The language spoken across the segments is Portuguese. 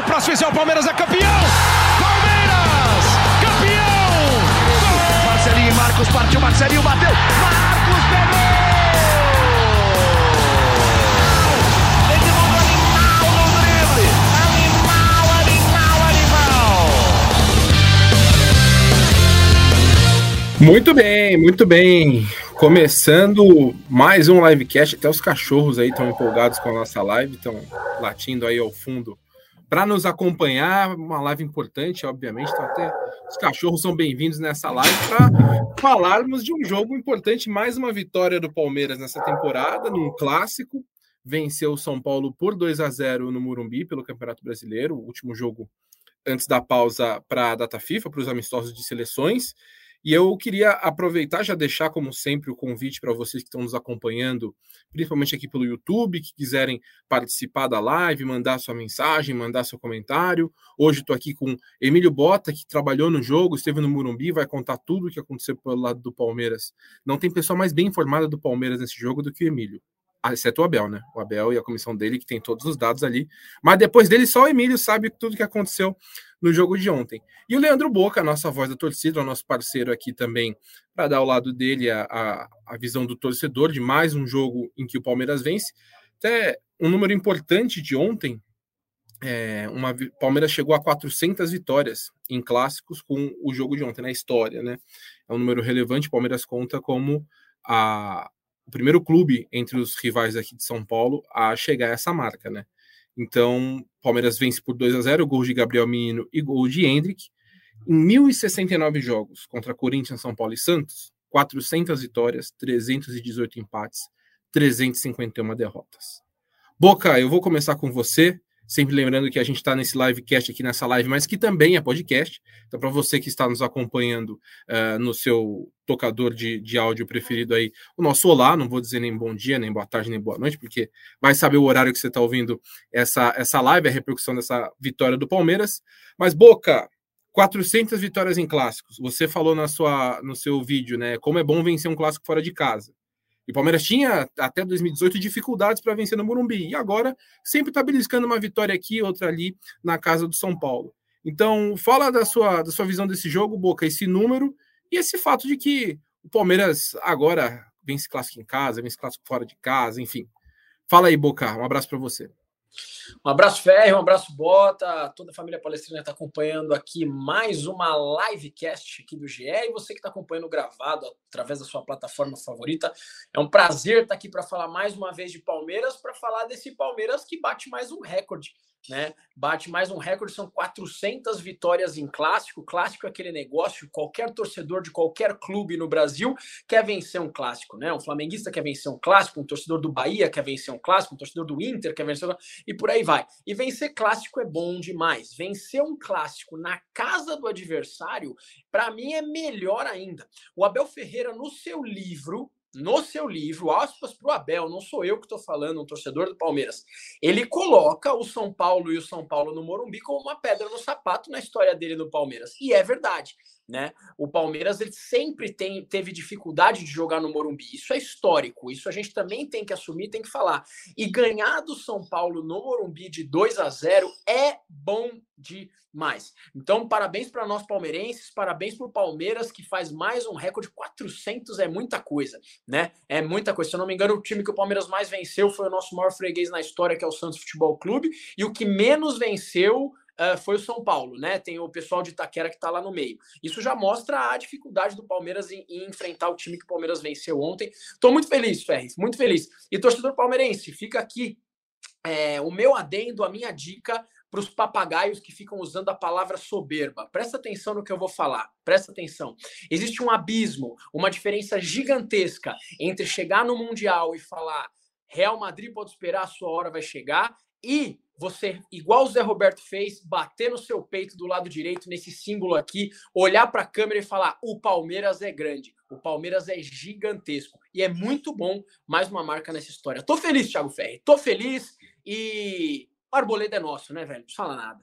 o próximo é o Palmeiras é campeão! Palmeiras! Campeão! Marcelinho Marcos partiu, Marcelinho bateu! Marcos pegou! Muito bem, muito bem. Começando mais um livecast. Até os cachorros aí estão empolgados com a nossa live, estão latindo aí ao fundo para nos acompanhar. Uma live importante, obviamente. Então, até os cachorros são bem-vindos nessa live para falarmos de um jogo importante. Mais uma vitória do Palmeiras nessa temporada, num clássico. Venceu o São Paulo por 2 a 0 no Murumbi pelo Campeonato Brasileiro, o último jogo antes da pausa para a data FIFA, para os amistosos de seleções. E eu queria aproveitar, já deixar, como sempre, o convite para vocês que estão nos acompanhando, principalmente aqui pelo YouTube, que quiserem participar da live, mandar sua mensagem, mandar seu comentário. Hoje estou aqui com Emílio Bota, que trabalhou no jogo, esteve no Murumbi, vai contar tudo o que aconteceu pelo lado do Palmeiras. Não tem pessoa mais bem informada do Palmeiras nesse jogo do que o Emílio. Ah, exceto o Abel, né? O Abel e a comissão dele, que tem todos os dados ali. Mas depois dele, só o Emílio sabe tudo que aconteceu no jogo de ontem. E o Leandro Boca, a nossa voz da torcida, o nosso parceiro aqui também, para dar ao lado dele a, a, a, visão do torcedor de mais um jogo em que o Palmeiras vence. Até um número importante de ontem, é, uma Palmeiras chegou a 400 vitórias em clássicos com o jogo de ontem na história, né? É um número relevante. Palmeiras conta como a, o primeiro clube entre os rivais aqui de São Paulo a chegar a essa marca, né? Então, Palmeiras vence por 2 a 0 gols de Gabriel Menino e gol de Hendrick. Em 1.069 jogos contra Corinthians, São Paulo e Santos, 400 vitórias, 318 empates, 351 derrotas. Boca, eu vou começar com você. Sempre lembrando que a gente está nesse livecast aqui nessa live, mas que também é podcast. Então, para você que está nos acompanhando uh, no seu tocador de, de áudio preferido aí, o nosso olá, não vou dizer nem bom dia, nem boa tarde, nem boa noite, porque vai saber o horário que você está ouvindo essa, essa live, a repercussão dessa vitória do Palmeiras. Mas, Boca, 400 vitórias em clássicos. Você falou na sua, no seu vídeo, né? Como é bom vencer um clássico fora de casa. E o Palmeiras tinha até 2018 dificuldades para vencer no Morumbi. E agora sempre está beliscando uma vitória aqui, outra ali na casa do São Paulo. Então, fala da sua, da sua visão desse jogo, Boca, esse número e esse fato de que o Palmeiras agora vence clássico em casa, vence clássico fora de casa, enfim. Fala aí, Boca. Um abraço para você. Um abraço, Ferro, um abraço, Bota. Toda a família palestrina está acompanhando aqui mais uma livecast aqui do GE. E você que está acompanhando gravado através da sua plataforma favorita, é um prazer estar tá aqui para falar mais uma vez de Palmeiras, para falar desse Palmeiras que bate mais um recorde né? Bate mais um recorde, são 400 vitórias em clássico. Clássico é aquele negócio, qualquer torcedor de qualquer clube no Brasil quer vencer um clássico, né? Um flamenguista quer vencer um clássico, um torcedor do Bahia quer vencer um clássico, um torcedor do Inter quer vencer um... e por aí vai. E vencer clássico é bom demais. Vencer um clássico na casa do adversário, para mim é melhor ainda. O Abel Ferreira no seu livro no seu livro, aspas para o Abel, não sou eu que estou falando, um torcedor do Palmeiras, ele coloca o São Paulo e o São Paulo no Morumbi como uma pedra no sapato na história dele no Palmeiras. E é verdade. Né? O Palmeiras ele sempre tem, teve dificuldade de jogar no Morumbi. Isso é histórico. Isso a gente também tem que assumir, tem que falar. E ganhar do São Paulo no Morumbi de 2 a 0 é bom demais. Então, parabéns para nós palmeirenses, parabéns para o Palmeiras que faz mais um recorde 400 é muita coisa, né? É muita coisa. Se eu não me engano, o time que o Palmeiras mais venceu foi o nosso maior freguês na história, que é o Santos Futebol Clube, e o que menos venceu uh, foi o São Paulo, né? Tem o pessoal de Itaquera que está lá no meio. Isso já mostra a dificuldade do Palmeiras em, em enfrentar o time que o Palmeiras venceu ontem. Estou muito feliz, Ferri, muito feliz. E torcedor palmeirense, fica aqui é, o meu adendo, a minha dica para os papagaios que ficam usando a palavra soberba. Presta atenção no que eu vou falar. Presta atenção. Existe um abismo, uma diferença gigantesca entre chegar no Mundial e falar Real Madrid pode esperar, a sua hora vai chegar, e você, igual o Zé Roberto fez, bater no seu peito do lado direito, nesse símbolo aqui, olhar para a câmera e falar: o Palmeiras é grande, o Palmeiras é gigantesco. E é muito bom, mais uma marca nessa história. Tô feliz, Thiago Ferri, tô feliz e o Arboleda é nosso, né, velho? Não fala nada.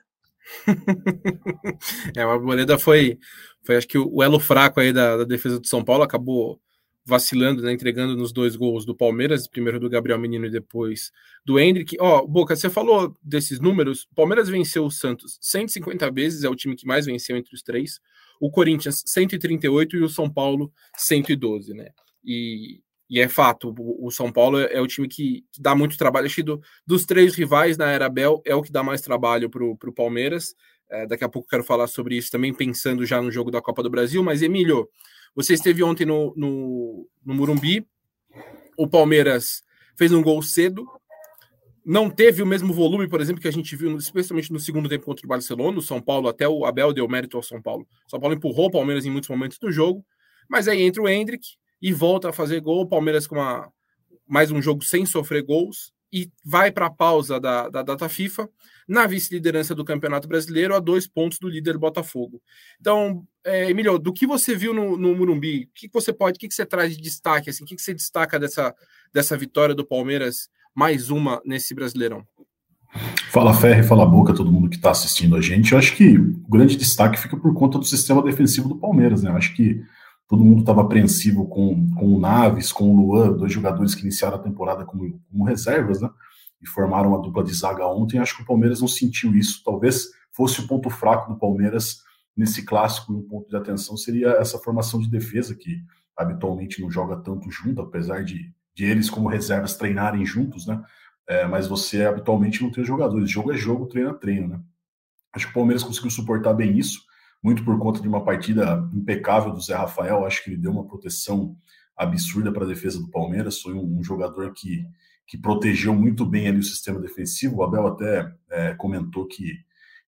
é, o Arboleda foi, foi, acho que o elo fraco aí da, da defesa do São Paulo acabou vacilando, né, entregando nos dois gols do Palmeiras, primeiro do Gabriel Menino e depois do Hendrick. Ó, oh, Boca, você falou desses números, Palmeiras venceu o Santos 150 vezes, é o time que mais venceu entre os três, o Corinthians 138 e o São Paulo 112, né? E, e é fato, o, o São Paulo é, é, o time que, que, dá muito trabalho. Acho que do, dos três rivais na era Bel, é o que dá mais trabalho para o Palmeiras. É, daqui a pouco quero falar sobre isso também, pensando já no jogo da Copa do Brasil. Mas, Emílio, você esteve ontem no, no, no Murumbi, o Palmeiras fez um gol cedo, não teve o mesmo volume, por exemplo, que a gente viu, especialmente no segundo tempo contra o Barcelona, o São Paulo, até o Abel deu mérito ao São Paulo. O São Paulo empurrou o Palmeiras em muitos momentos do jogo, mas aí entra o Hendrick e volta a fazer gol, o Palmeiras com uma, mais um jogo sem sofrer gols, e vai para a pausa da, da data FIFA na vice-liderança do Campeonato Brasileiro a dois pontos do líder Botafogo. Então, é, Emílio, do que você viu no, no Murumbi, o que, que você pode, o que, que você traz de destaque, assim, o que, que você destaca dessa, dessa vitória do Palmeiras, mais uma nesse Brasileirão? Fala Ferre, fala Boca, todo mundo que está assistindo a gente. Eu acho que o grande destaque fica por conta do sistema defensivo do Palmeiras, né? Eu acho que todo mundo estava apreensivo com, com o Naves, com o Luan, dois jogadores que iniciaram a temporada como, como reservas, né? E formaram uma dupla de zaga ontem. Acho que o Palmeiras não sentiu isso. Talvez fosse o ponto fraco do Palmeiras nesse clássico, um ponto de atenção seria essa formação de defesa que habitualmente não joga tanto junto, apesar de, de eles como reservas treinarem juntos, né? É, mas você habitualmente não tem jogadores. Jogo é jogo, treino é treino, né? Acho que o Palmeiras conseguiu suportar bem isso muito por conta de uma partida impecável do Zé Rafael. Acho que ele deu uma proteção absurda para a defesa do Palmeiras. Foi um, um, jogador que, que protegeu muito bem ali o sistema defensivo. O Abel até é, comentou que,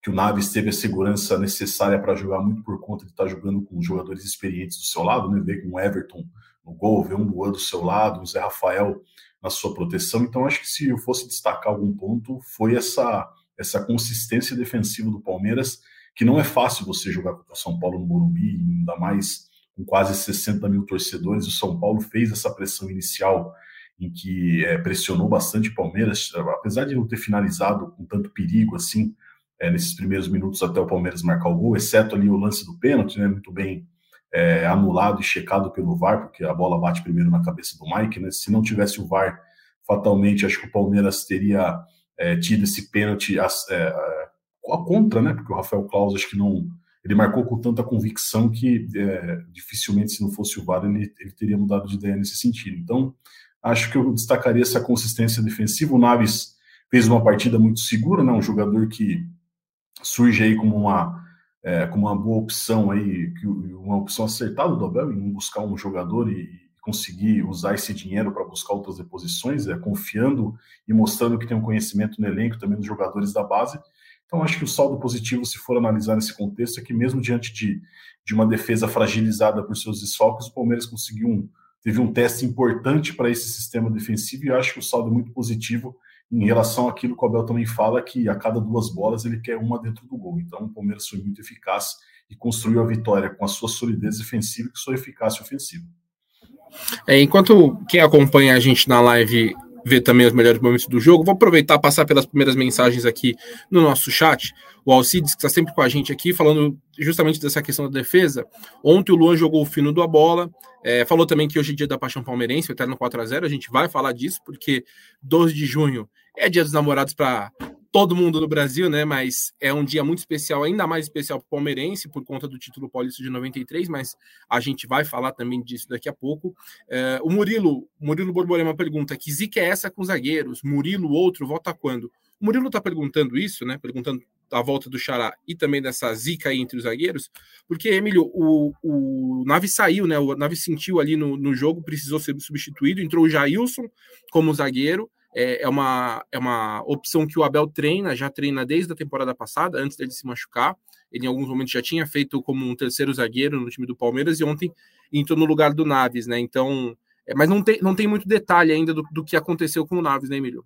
que o Naves teve a segurança necessária para jogar muito por conta de estar tá jogando com jogadores experientes do seu lado, né? Ver com o Everton no gol, ver um Luan do seu lado, o Zé Rafael na sua proteção. Então, acho que se eu fosse destacar algum ponto, foi essa, essa consistência defensiva do Palmeiras que não é fácil você jogar contra o São Paulo no Morumbi, ainda mais com quase 60 mil torcedores. O São Paulo fez essa pressão inicial em que é, pressionou bastante o Palmeiras, apesar de não ter finalizado com tanto perigo assim é, nesses primeiros minutos até o Palmeiras marcar o gol, exceto ali o lance do pênalti, né, muito bem é, anulado e checado pelo VAR, porque a bola bate primeiro na cabeça do Mike, né? Se não tivesse o VAR, fatalmente acho que o Palmeiras teria tido esse pênalti a contra, né? Porque o Rafael Claus acho que não. Ele marcou com tanta convicção que é, dificilmente, se não fosse o VAR, ele, ele teria mudado de ideia nesse sentido. Então, acho que eu destacaria essa consistência defensiva. O Naves fez uma partida muito segura, né? Um jogador que surge aí como uma, é, como uma boa opção aí, uma opção acertada do Abel em buscar um jogador e, conseguir usar esse dinheiro para buscar outras reposições, é, confiando e mostrando que tem um conhecimento no elenco também dos jogadores da base. Então, acho que o saldo positivo, se for analisar nesse contexto, é que mesmo diante de, de uma defesa fragilizada por seus desfalques, o Palmeiras conseguiu um, teve um teste importante para esse sistema defensivo e acho que o saldo é muito positivo em relação àquilo que o Abel também fala, que a cada duas bolas ele quer uma dentro do gol. Então, o Palmeiras foi muito eficaz e construiu a vitória com a sua solidez defensiva e sua eficácia ofensiva. É, enquanto quem acompanha a gente na live ver também os melhores momentos do jogo. Vou aproveitar passar pelas primeiras mensagens aqui no nosso chat. O Alcides, que está sempre com a gente aqui, falando justamente dessa questão da defesa. Ontem o Luan jogou o fino da bola, é, falou também que hoje é dia da paixão palmeirense, o eterno 4 a 0 A gente vai falar disso, porque 12 de junho é dia dos namorados para todo mundo no Brasil, né? Mas é um dia muito especial, ainda mais especial para o palmeirense, por conta do título paulista de 93, mas a gente vai falar também disso daqui a pouco. É, o Murilo, Murilo Borborema pergunta: que zica é essa com zagueiros? Murilo, outro, volta quando? O Murilo está perguntando isso, né? Perguntando a volta do Xará e também dessa zica aí entre os zagueiros, porque, Emílio, o, o Nave saiu, né? O Nave sentiu ali no, no jogo, precisou ser substituído, entrou o Jailson como zagueiro é, é, uma, é uma opção que o Abel treina, já treina desde a temporada passada, antes dele se machucar. Ele, em alguns momentos, já tinha feito como um terceiro zagueiro no time do Palmeiras e ontem entrou no lugar do Naves, né? Então, é, mas não tem, não tem muito detalhe ainda do, do que aconteceu com o Naves, né, Emílio?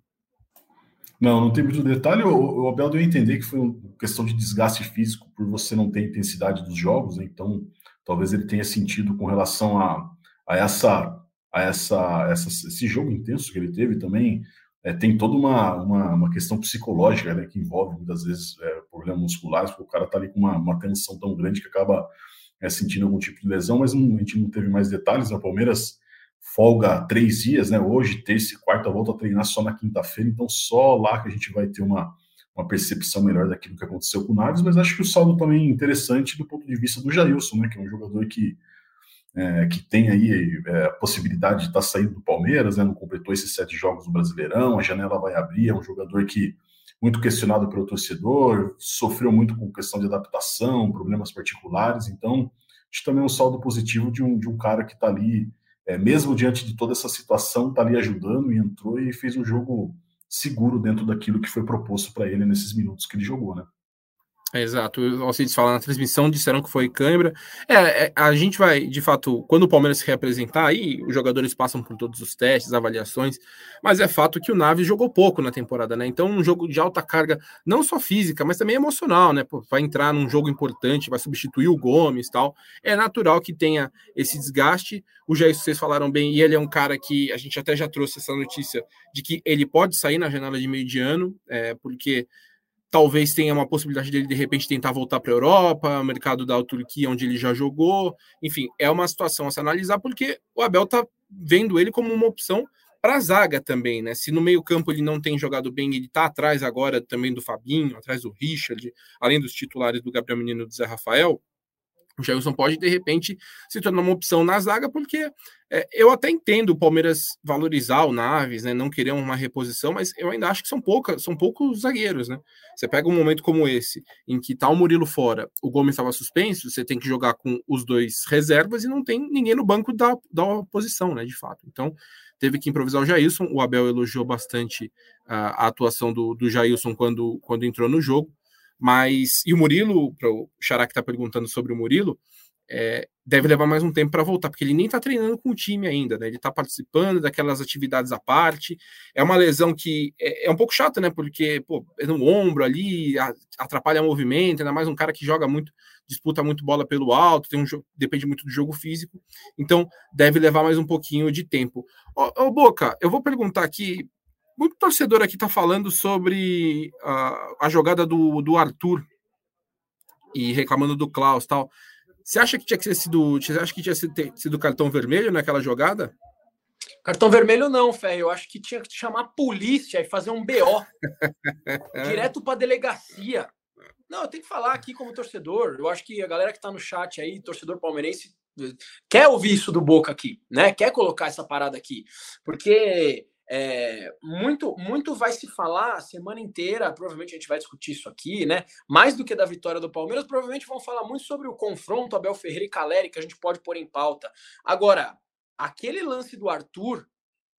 Não, não tem muito detalhe. O, o Abel deu a entender que foi uma questão de desgaste físico por você não ter intensidade dos jogos, né? então talvez ele tenha sentido com relação a, a essa a essa, essa, esse jogo intenso que ele teve também. É, tem toda uma, uma, uma, questão psicológica né, que envolve muitas vezes é, problemas musculares, porque o cara está ali com uma, uma, tensão tão grande que acaba é, sentindo algum tipo de lesão, mas não, a gente não teve mais detalhes. O Palmeiras folga três dias, né? Hoje, terça e quarta, volta a treinar só na quinta-feira, então só lá que a gente vai ter uma, uma percepção melhor daquilo que aconteceu com o Naves, mas acho que o saldo também é interessante do ponto de vista do Jailson, né? Que é um jogador que, é, que tem aí é, a possibilidade de estar tá saindo do Palmeiras, né? Não completou esses sete jogos do Brasileirão, a janela vai abrir, é um jogador que muito questionado pelo torcedor, sofreu muito com questão de adaptação, problemas particulares, então acho também é um saldo positivo de um, de um cara que está ali é, mesmo diante de toda essa situação, está ali ajudando e entrou e fez um jogo seguro dentro daquilo que foi proposto para ele nesses minutos que ele jogou, né? Exato, vocês falam na transmissão, disseram que foi câimbra. É, é, a gente vai, de fato, quando o Palmeiras se representar, aí os jogadores passam por todos os testes, avaliações, mas é fato que o Naves jogou pouco na temporada, né? Então, um jogo de alta carga, não só física, mas também emocional, né? Vai entrar num jogo importante, vai substituir o Gomes tal. É natural que tenha esse desgaste. O Jair, vocês falaram bem, e ele é um cara que a gente até já trouxe essa notícia de que ele pode sair na janela de meio de ano, é, porque talvez tenha uma possibilidade dele de repente tentar voltar para a Europa, mercado da Turquia, onde ele já jogou. Enfim, é uma situação a se analisar, porque o Abel está vendo ele como uma opção para a zaga também, né? Se no meio-campo ele não tem jogado bem, ele está atrás agora também do Fabinho, atrás do Richard, além dos titulares do Gabriel Menino e do Zé Rafael o Jailson pode, de repente, se tornar uma opção na zaga, porque é, eu até entendo o Palmeiras valorizar o Naves, né, não querer uma reposição, mas eu ainda acho que são, poucas, são poucos zagueiros. Né? Você pega um momento como esse, em que tá o Murilo fora, o Gomes estava suspenso, você tem que jogar com os dois reservas e não tem ninguém no banco da, da oposição, né, de fato. Então, teve que improvisar o Jailson. O Abel elogiou bastante a, a atuação do, do Jailson quando, quando entrou no jogo. Mas, e o Murilo, para o Xará que está perguntando sobre o Murilo, é, deve levar mais um tempo para voltar, porque ele nem está treinando com o time ainda, né? Ele está participando daquelas atividades à parte. É uma lesão que é, é um pouco chata, né? Porque, pô, é no ombro ali, atrapalha o movimento, ainda mais um cara que joga muito, disputa muito bola pelo alto, tem um depende muito do jogo físico, então deve levar mais um pouquinho de tempo. Ô, ô Boca, eu vou perguntar aqui muito torcedor aqui está falando sobre a, a jogada do, do Arthur e reclamando do Klaus tal. Você acha que tinha que ter sido. Você acha que tinha sido, sido cartão vermelho naquela jogada? Cartão vermelho não, Fé. Eu acho que tinha que chamar a polícia e fazer um BO. direto para delegacia. Não, eu tenho que falar aqui como torcedor. Eu acho que a galera que está no chat aí, torcedor palmeirense, quer ouvir isso do Boca aqui, né? Quer colocar essa parada aqui. Porque é, muito, muito vai se falar a semana inteira. Provavelmente a gente vai discutir isso aqui, né? Mais do que da vitória do Palmeiras, provavelmente vão falar muito sobre o confronto Abel Ferreira e Caleri, que a gente pode pôr em pauta. Agora, aquele lance do Arthur,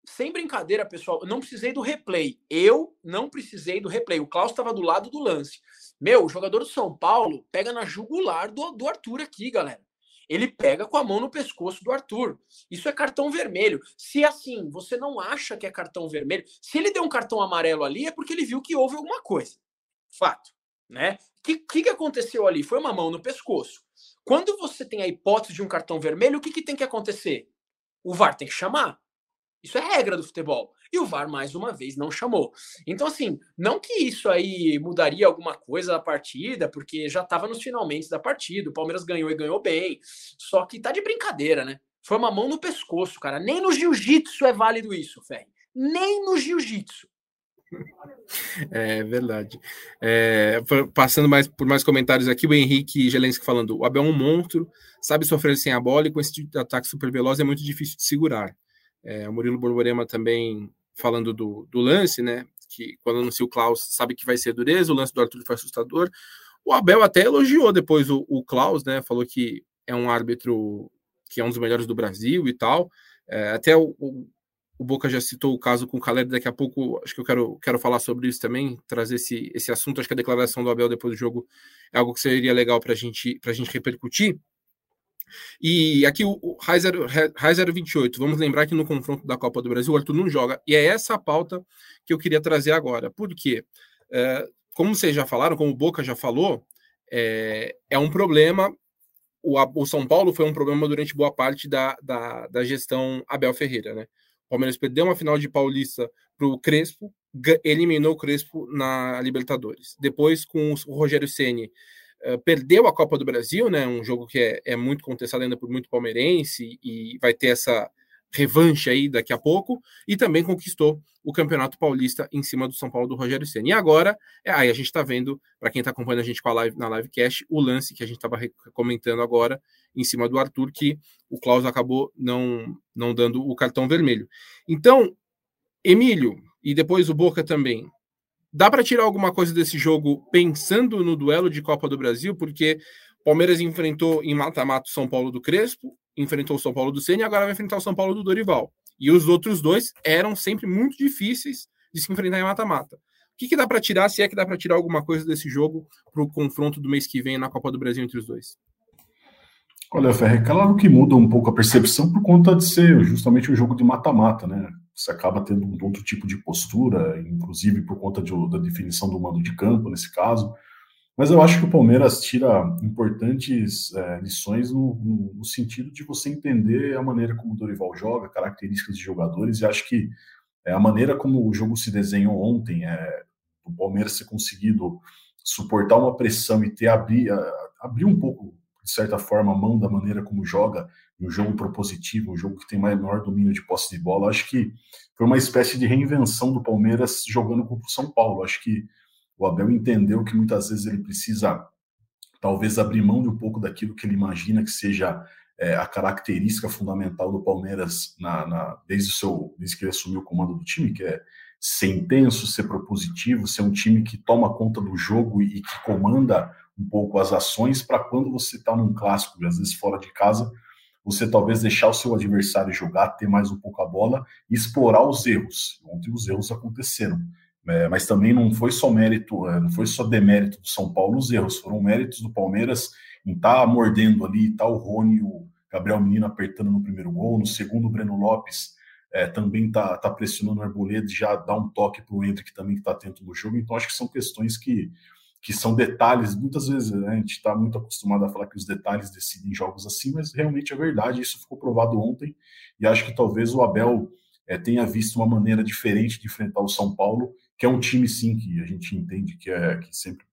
sem brincadeira, pessoal, eu não precisei do replay. Eu não precisei do replay. O Klaus estava do lado do lance. Meu, o jogador do São Paulo pega na jugular do, do Arthur aqui, galera ele pega com a mão no pescoço do Arthur. Isso é cartão vermelho. Se assim, você não acha que é cartão vermelho, se ele deu um cartão amarelo ali, é porque ele viu que houve alguma coisa. Fato. Né? O que, que, que, aconteceu ali? Foi uma mão no pescoço. Quando você tem a hipótese de um cartão vermelho, o que, que tem que acontecer? O VAR tem que chamar. Isso é regra do futebol. E o VAR, mais uma vez, não chamou. Então, assim, não que isso aí mudaria alguma coisa da partida, porque já estava nos finalmente da partida. O Palmeiras ganhou e ganhou bem. Só que tá de brincadeira, né? Foi uma mão no pescoço, cara. Nem no jiu-jitsu é válido isso, Ferri. Nem no jiu-jitsu. É verdade. É, passando mais por mais comentários aqui, o Henrique Gelensky falando: o Abel é um monstro, sabe sofrer sem a bola e com esse tipo ataque super veloz é muito difícil de segurar. É, o Murilo Borborema também falando do, do lance, né? Que quando anuncia o Klaus, sabe que vai ser dureza, o lance do Arthur foi assustador. O Abel até elogiou depois o, o Klaus, né? Falou que é um árbitro que é um dos melhores do Brasil e tal. É, até o, o, o, Boca já citou o caso com o Caleri, daqui a pouco acho que eu quero, quero falar sobre isso também, trazer esse, esse assunto. Acho que a declaração do Abel depois do jogo é algo que seria legal para gente, a gente repercutir. E aqui o Raizer 28, vamos lembrar que no confronto da Copa do Brasil o Arthur não joga. E é essa a pauta que eu queria trazer agora. Por quê? É, como vocês já falaram, como o Boca já falou, é, é um problema. O, o, São Paulo foi um problema durante boa parte da, da, da gestão Abel Ferreira. Né? O Palmeiras perdeu uma final de Paulista para o Crespo, eliminou o Crespo na Libertadores. Depois, com o Rogério Ceni perdeu a Copa do Brasil, né? Um jogo que é, é, muito contestado ainda por muito palmeirense e vai ter essa revanche aí daqui a pouco, e também conquistou o Campeonato Paulista em cima do São Paulo do Rogério Senna. E agora, é, aí a gente está vendo, para quem está acompanhando a gente com a live, na livecast, o lance que a gente estava comentando agora em cima do Arthur, que o Klaus acabou não, não dando o cartão vermelho. Então, Emílio, e depois o Boca também, dá para tirar alguma coisa desse jogo pensando no duelo de Copa do Brasil, porque Palmeiras enfrentou em mata-mata o São Paulo do Crespo, enfrentou o São Paulo do Senna e agora vai enfrentar o São Paulo do Dorival. E os outros dois eram sempre muito difíceis de se enfrentar em mata-mata. O que, que dá para tirar, se é que dá para tirar alguma coisa desse jogo para o confronto do mês que vem na Copa do Brasil entre os dois? Olha, Ferre, é claro que muda um pouco a percepção por conta de ser justamente um jogo de mata-mata, né? Você acaba tendo um outro tipo de postura, inclusive por conta de, da definição do mando de campo, nesse caso. Mas eu acho que o Palmeiras tira importantes é, lições no, no, sentido de você entender a maneira como o Dorival joga, características de jogadores, e acho que é, a maneira como o jogo se desenhou ontem, é, o Palmeiras ter conseguido suportar uma pressão e ter abrir, abrir um pouco, de certa forma, a mão da maneira como joga, um jogo propositivo, um jogo que tem maior domínio de posse de bola, acho que foi uma espécie de reinvenção do Palmeiras jogando contra o São Paulo. Acho que o Abel entendeu que muitas vezes ele precisa, talvez, abrir mão de um pouco daquilo que ele imagina que seja é, a característica fundamental do Palmeiras na, na, desde, o seu, desde que ele assumiu o comando do time, que é ser intenso, ser propositivo, ser um time que toma conta do jogo e, que comanda um pouco as ações para quando você está num clássico, às vezes fora de casa, você talvez deixar o seu adversário jogar, ter mais um pouco a bola e explorar os erros. Ontem os erros aconteceram. É, mas também não foi só mérito, é, não foi só demérito do São Paulo os erros, foram méritos do Palmeiras em estar tá mordendo ali, tá o Rony, o Gabriel Menino apertando no primeiro gol, no segundo o Breno Lopes é, também tá, tá pressionando o Arboleda e já dá um toque para o Hendrick também que está atento no jogo, então acho que são questões que, que são detalhes, muitas vezes né, a gente está muito acostumado a falar que os detalhes decidem jogos assim, mas realmente é verdade, isso ficou provado ontem, e acho que talvez o Abel é, tenha visto uma maneira diferente de enfrentar o São Paulo, que é um time, sim, que a gente entende que, é, que sempre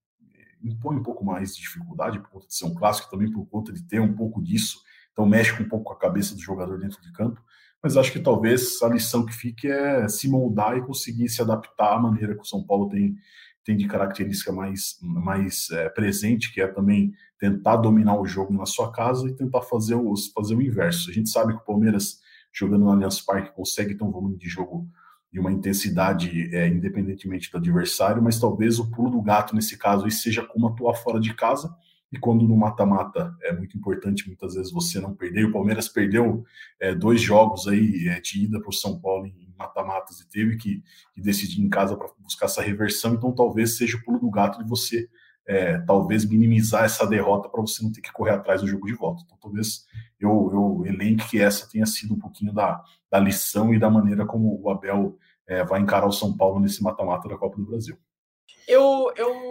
impõe um pouco mais de dificuldade por conta de ser um clássico, também por conta de ter um pouco disso, então mexe um pouco com a cabeça do jogador dentro de campo, mas acho que talvez a lição que fique é se moldar e conseguir se adaptar à maneira que o São Paulo tem, tem de característica mais, mais é, presente, que é também tentar dominar o jogo na sua casa e tentar fazer, os, fazer o inverso. A gente sabe que o Palmeiras, jogando no Allianz Parque, consegue ter um volume de jogo e uma intensidade é, independentemente do adversário, mas talvez o pulo do gato nesse caso seja como atuar fora de casa. E quando no mata-mata é muito importante, muitas vezes você não perder. O Palmeiras perdeu é, dois jogos aí é, de ida para o São Paulo em mata-matas e teve que, que decidir em casa para buscar essa reversão. Então talvez seja o pulo do gato de você é, talvez minimizar essa derrota para você não ter que correr atrás do jogo de volta. Então, talvez eu, eu elenque que essa tenha sido um pouquinho da, da lição e da maneira como o Abel é, vai encarar o São Paulo nesse mata-mata da Copa do Brasil. Eu, eu,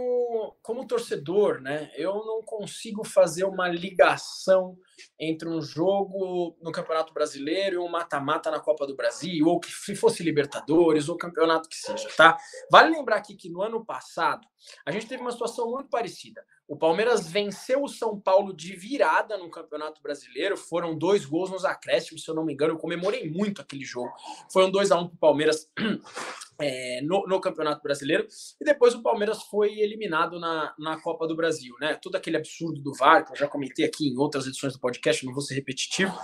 como torcedor, né, eu não consigo fazer uma ligação entre um jogo no Campeonato Brasileiro e um mata-mata na Copa do Brasil, ou que se fosse Libertadores, ou campeonato que seja, tá? Vale lembrar aqui que no ano passado a gente teve uma situação muito parecida. O Palmeiras venceu o São Paulo de virada no Campeonato Brasileiro. Foram dois gols nos acréscimos, se eu não me engano. Eu comemorei muito aquele jogo. Foi um 2 a 1 para o Palmeiras é, no, no, Campeonato Brasileiro. E depois o Palmeiras foi eliminado na, na Copa do Brasil. Né? Todo aquele absurdo do VAR, que eu já comentei aqui em outras edições do podcast, não vou ser repetitivo.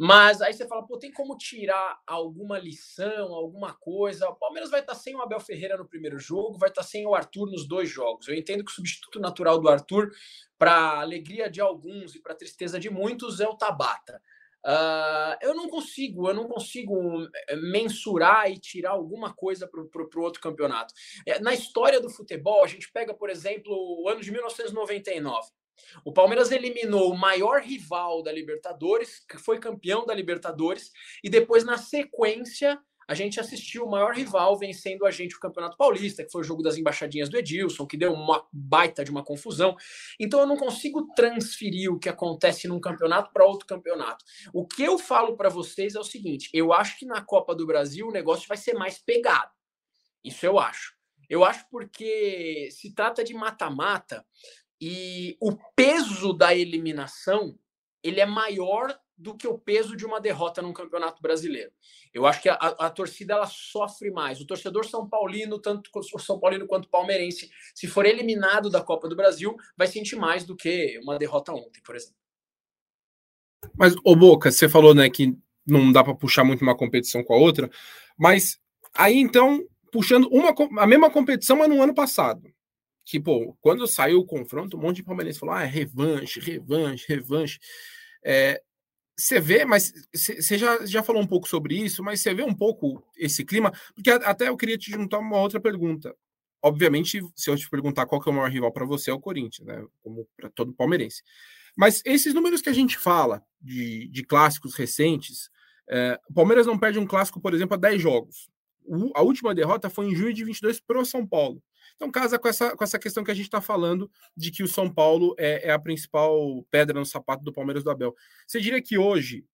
Mas aí você fala, pô, tem como tirar alguma lição, alguma coisa? O Palmeiras vai estar sem o Abel Ferreira no primeiro jogo, vai estar sem o Arthur nos dois jogos. Eu entendo que o substituto natural do Arthur, para alegria de alguns e para tristeza de muitos, é o Tabata. Uh, eu não consigo, eu não consigo eh, mensurar e tirar alguma coisa para o outro campeonato. É, na história do futebol, a gente pega, por exemplo, o ano de 1999. O Palmeiras eliminou o maior rival da Libertadores, que foi campeão da Libertadores, e depois, na sequência, a gente assistiu o maior rival vencendo a gente o Campeonato Paulista, que foi o jogo das embaixadinhas do Edilson, que deu uma baita de uma confusão. Então eu não consigo transferir o que acontece num campeonato para outro campeonato. O que eu falo para vocês é o seguinte: eu acho que na Copa do Brasil o negócio vai ser mais pegado. Isso eu acho. Eu acho porque se trata de mata-mata, e o peso da eliminação ele é maior do que o peso de uma derrota num campeonato brasileiro. Eu acho que a, a, torcida ela sofre mais. O torcedor São Paulino, tanto o São Paulino quanto o palmeirense, se for eliminado da Copa do Brasil, vai sentir mais do que uma derrota ontem, por exemplo. Mas, ô Boca, você falou né, que não dá para puxar muito uma competição com a outra, mas aí então, puxando uma, a mesma competição, mas no ano passado. Que, pô, quando saiu o confronto, um monte de palmeirense falou: ah, é revanche, revanche, revanche. É, você vê, mas você já, já falou um pouco sobre isso, mas você vê um pouco esse clima, porque até eu queria te juntar uma outra pergunta. Obviamente, se eu te perguntar qual que é o maior rival para você, é o Corinthians, né? Como para todo palmeirense. Mas esses números que a gente fala de, de clássicos recentes, é, o Palmeiras não perde um clássico, por exemplo, a 10 jogos. O, a última derrota foi em junho de 22 para o São Paulo. Então, casa com essa, com essa questão que a gente está falando de que o São Paulo é, é, a principal pedra no sapato do Palmeiras do Abel. Você diria que hoje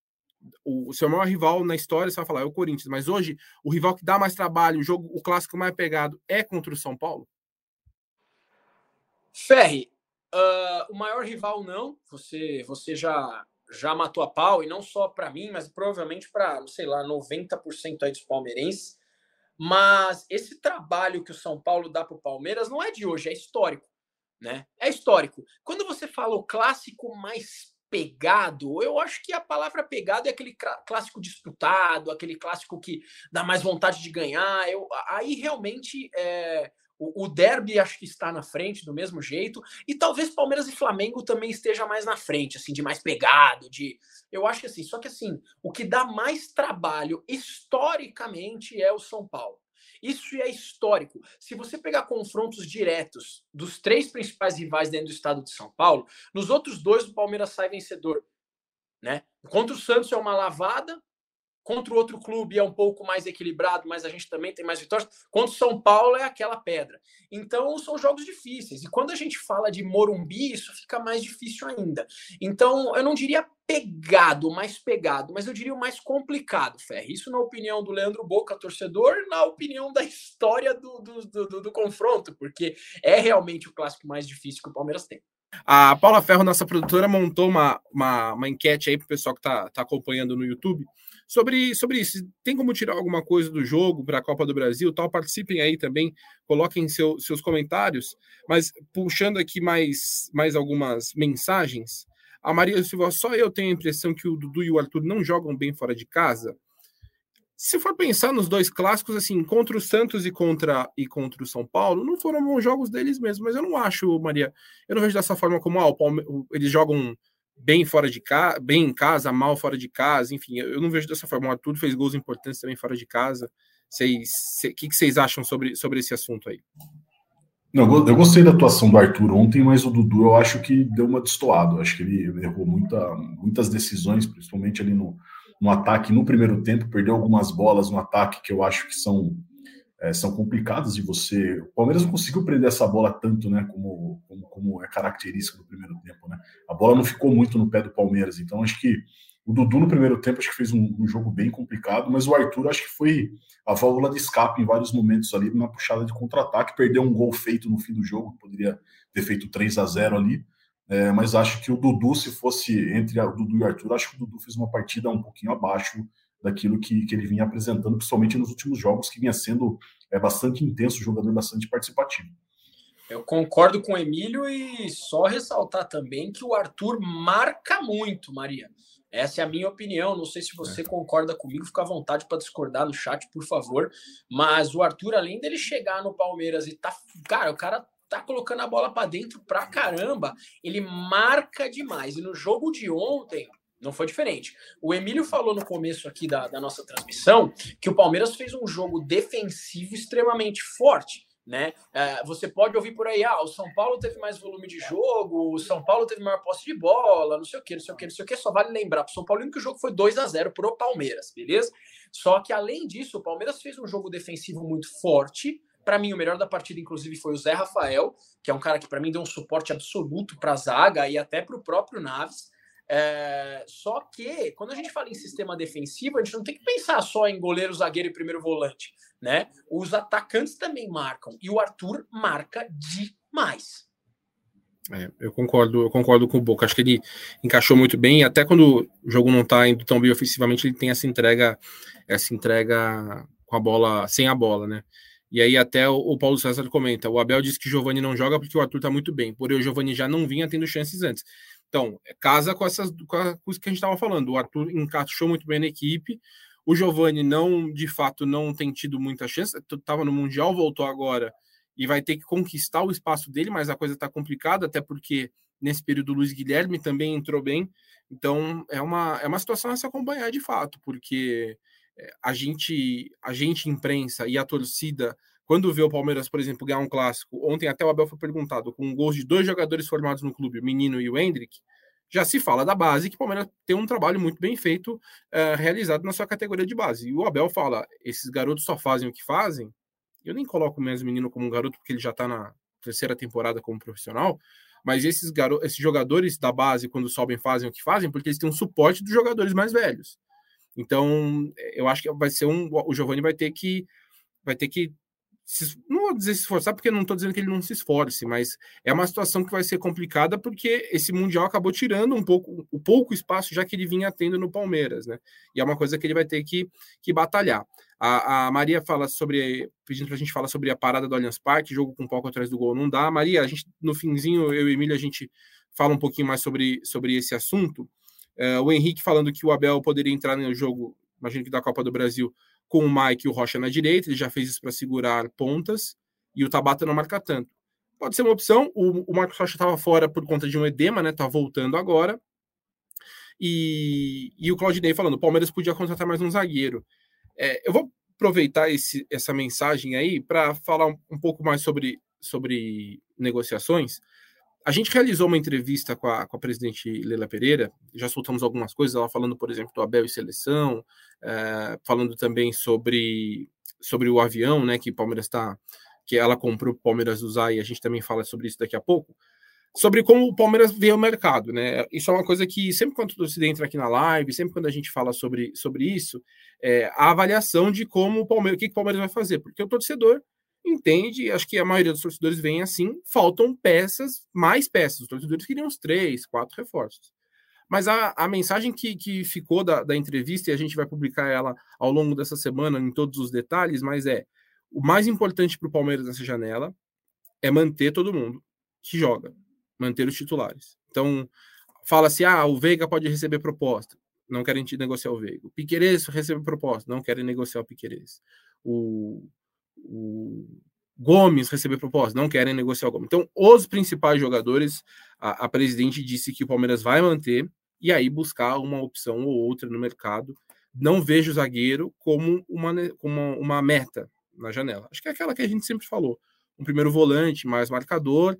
o, o seu maior rival na história, você vai falar, é o Corinthians, mas hoje o rival que dá mais trabalho, o jogo, o clássico mais pegado é contra o São Paulo? Ferri, uh, o maior rival não, você, você já já matou a pau, e não só para mim, mas provavelmente para, sei lá, 90% aí dos palmeirenses. Mas esse trabalho que o São Paulo dá para o Palmeiras não é de hoje, é histórico. Né? É histórico. Quando você fala o clássico mais pegado, eu acho que a palavra pegado é aquele clássico disputado, aquele clássico que dá mais vontade de ganhar. Eu, aí realmente é, o, o derby acho que está na frente do mesmo jeito, e talvez Palmeiras e Flamengo também esteja mais na frente, assim, de mais pegado, de. Eu acho que assim, só que assim, o que dá mais trabalho historicamente é o São Paulo. Isso é histórico. Se você pegar confrontos diretos dos três principais rivais dentro do estado de São Paulo, nos outros dois o Palmeiras sai vencedor. Né? Contra o Santos é uma lavada, Contra o outro clube é um pouco mais equilibrado, mas a gente também tem mais vitórias. Contra o São Paulo é aquela pedra. Então são jogos difíceis. E quando a gente fala de Morumbi, isso fica mais difícil ainda. Então eu não diria pegado, mais pegado, mas eu diria o mais complicado, Ferri. Isso na opinião do Leandro Boca, torcedor, na opinião da história do, do, do, do confronto, porque é realmente o clássico mais difícil que o Palmeiras tem. A Paula Ferro, nossa produtora, montou uma, uma, uma enquete aí para o pessoal que está tá acompanhando no YouTube sobre, sobre isso. Tem como tirar alguma coisa do jogo para a Copa do Brasil? Tal, participem aí também, coloquem seu, seus comentários. Mas puxando aqui mais, mais algumas mensagens. A Maria Silva, só eu tenho a impressão que o Dudu e o Arthur não jogam bem fora de casa. Se for pensar nos dois clássicos, assim, contra o Santos e contra, e contra o São Paulo, não foram bons jogos deles mesmo, mas eu não acho, Maria, eu não vejo dessa forma como ah, Palme... eles jogam bem fora de casa, bem em casa, mal fora de casa, enfim, eu não vejo dessa forma. O Arthur fez gols importantes também fora de casa. O que, que vocês acham sobre, sobre esse assunto aí? Não, eu gostei da atuação do Arthur ontem, mas o Dudu eu acho que deu uma destoada. Eu acho que ele errou muita, muitas decisões, principalmente ali no, no ataque no primeiro tempo, perdeu algumas bolas no ataque que eu acho que são é, são complicadas de você. O Palmeiras não conseguiu prender essa bola tanto, né, como, como, como, é característica do primeiro tempo, né? A bola não ficou muito no pé do Palmeiras, então acho que o Dudu no primeiro tempo acho que fez um, um jogo bem complicado, mas o Arthur acho que foi a válvula de escape em vários momentos ali na puxada de contra-ataque, perdeu um gol feito no fim do jogo, poderia ter feito 3 a 0 ali. É, mas acho que o Dudu, se fosse entre o Dudu e o Arthur, acho que o Dudu fez uma partida um pouquinho abaixo daquilo que, que ele vinha apresentando, principalmente nos últimos jogos, que vinha sendo é, bastante intenso, jogador bastante participativo. Eu concordo com o Emílio e só ressaltar também que o Arthur marca muito, Maria. Essa é a minha opinião. Não sei se você é. concorda comigo, fica à vontade para discordar no chat, por favor. Mas o Arthur, além dele chegar no Palmeiras e tá. Cara, o cara tá colocando a bola para dentro pra caramba. Ele marca demais. E no jogo de ontem, não foi diferente. O Emílio falou no começo aqui da, da nossa transmissão que o Palmeiras fez um jogo defensivo extremamente forte. Né? É, você pode ouvir por aí, ah, o São Paulo teve mais volume de jogo, o São Paulo teve maior posse de bola, não sei o que, não sei o que, não sei o que. Só vale lembrar para o São Paulo que o jogo foi 2 a 0 pro Palmeiras, beleza? Só que além disso, o Palmeiras fez um jogo defensivo muito forte. Para mim, o melhor da partida, inclusive, foi o Zé Rafael, que é um cara que para mim deu um suporte absoluto para a zaga e até para o próprio Naves. É, só que, quando a gente fala em sistema defensivo, a gente não tem que pensar só em goleiro, zagueiro e primeiro volante, né? Os atacantes também marcam. E o Arthur marca demais. É, eu concordo, eu concordo com o Boca. Acho que ele encaixou muito bem. Até quando o jogo não está indo tão bem ofensivamente, ele tem essa entrega, essa entrega com a bola, sem a bola, né? E aí até o, Paulo César comenta: o Abel disse que Giovani não joga porque o Arthur está muito bem. Porém, o Giovani já não vinha tendo chances antes. Então, casa com essas com a coisa que a gente estava falando. O Arthur encaixou muito bem na equipe. O Giovani não, de fato, não tem tido muita chance. Estava no Mundial, voltou agora e vai ter que conquistar o espaço dele, mas a coisa está complicada, até porque nesse período o Luiz Guilherme também entrou bem. Então é uma, é uma situação a se acompanhar de fato, porque é, a gente, a gente, imprensa e a torcida, quando vê o Palmeiras, por exemplo, ganhar um clássico, ontem até o Abel foi perguntado, com gols de dois jogadores formados no clube, o Menino e o Hendrick, já se fala da base que o Palmeiras tem um trabalho muito bem feito, é, realizado na sua categoria de base. E o Abel fala: esses garotos só fazem o que fazem eu nem coloco mais o menino como um garoto, porque ele já está na terceira temporada como profissional, mas esses, garotos, esses jogadores da base, quando sobem, fazem o que fazem, porque eles têm um suporte dos jogadores mais velhos. Então, eu acho que vai ser um. O Giovanni vai ter que. Vai ter que se, não vou dizer se esforçar, porque não estou dizendo que ele não se esforce, mas é uma situação que vai ser complicada porque esse Mundial acabou tirando um pouco o pouco espaço já que ele vinha tendo no Palmeiras, né? E é uma coisa que ele vai ter que, que batalhar. A, a Maria fala sobre, pedindo para a gente falar sobre a parada do Allianz Parque, jogo com pouco atrás do gol não dá. Maria, a gente, no finzinho, eu e Emília, a gente fala um pouquinho mais sobre, sobre esse assunto. Uh, o Henrique falando que o Abel poderia entrar no jogo, imagino que da Copa do Brasil, com o Mike e o Rocha na direita, ele já fez isso para segurar pontas, e o Tabata não marca tanto. Pode ser uma opção, o, o Marcos Rocha estava fora por conta de um edema, né? Tá voltando agora. E, e o Claudinei falando, o Palmeiras podia contratar mais um zagueiro. É, eu vou aproveitar esse, essa mensagem aí para falar um, um, pouco mais sobre, sobre negociações. A gente realizou uma entrevista com a, com a presidente Leila Pereira, já soltamos algumas coisas, ela falando, por exemplo, do Abel e seleção, é, falando também sobre, sobre o avião, né, que Palmeiras está, que ela comprou o Palmeiras usar, e a gente também fala sobre isso daqui a pouco, sobre como o Palmeiras vê o mercado, né? Isso é uma coisa que sempre quando torcedor entra aqui na live, sempre quando a gente fala sobre, sobre isso, é, a avaliação de como o Palmeiras, o que, que o Palmeiras vai fazer, porque o torcedor entende, acho que a maioria dos torcedores vem assim, faltam peças, mais peças. Os torcedores queriam os três, quatro reforços. Mas a, a mensagem que, que ficou da, da entrevista, e a gente vai publicar ela ao longo dessa semana em todos os detalhes, mas é o mais importante para o Palmeiras nessa janela é manter todo mundo que joga, manter os titulares. Então, fala-se, ah, o Veiga pode receber proposta, não querem negociar o Veiga. O Piqueires recebe proposta, não querem negociar o Piqueires. O o Gomes receber proposta, não querem negociar o Gomes. Então, os principais jogadores, a, a, presidente disse que o Palmeiras vai manter e aí buscar uma opção ou outra no mercado. Não vejo o zagueiro como uma, como uma meta na janela. Acho que é aquela que a gente sempre falou. Um primeiro volante, mais marcador.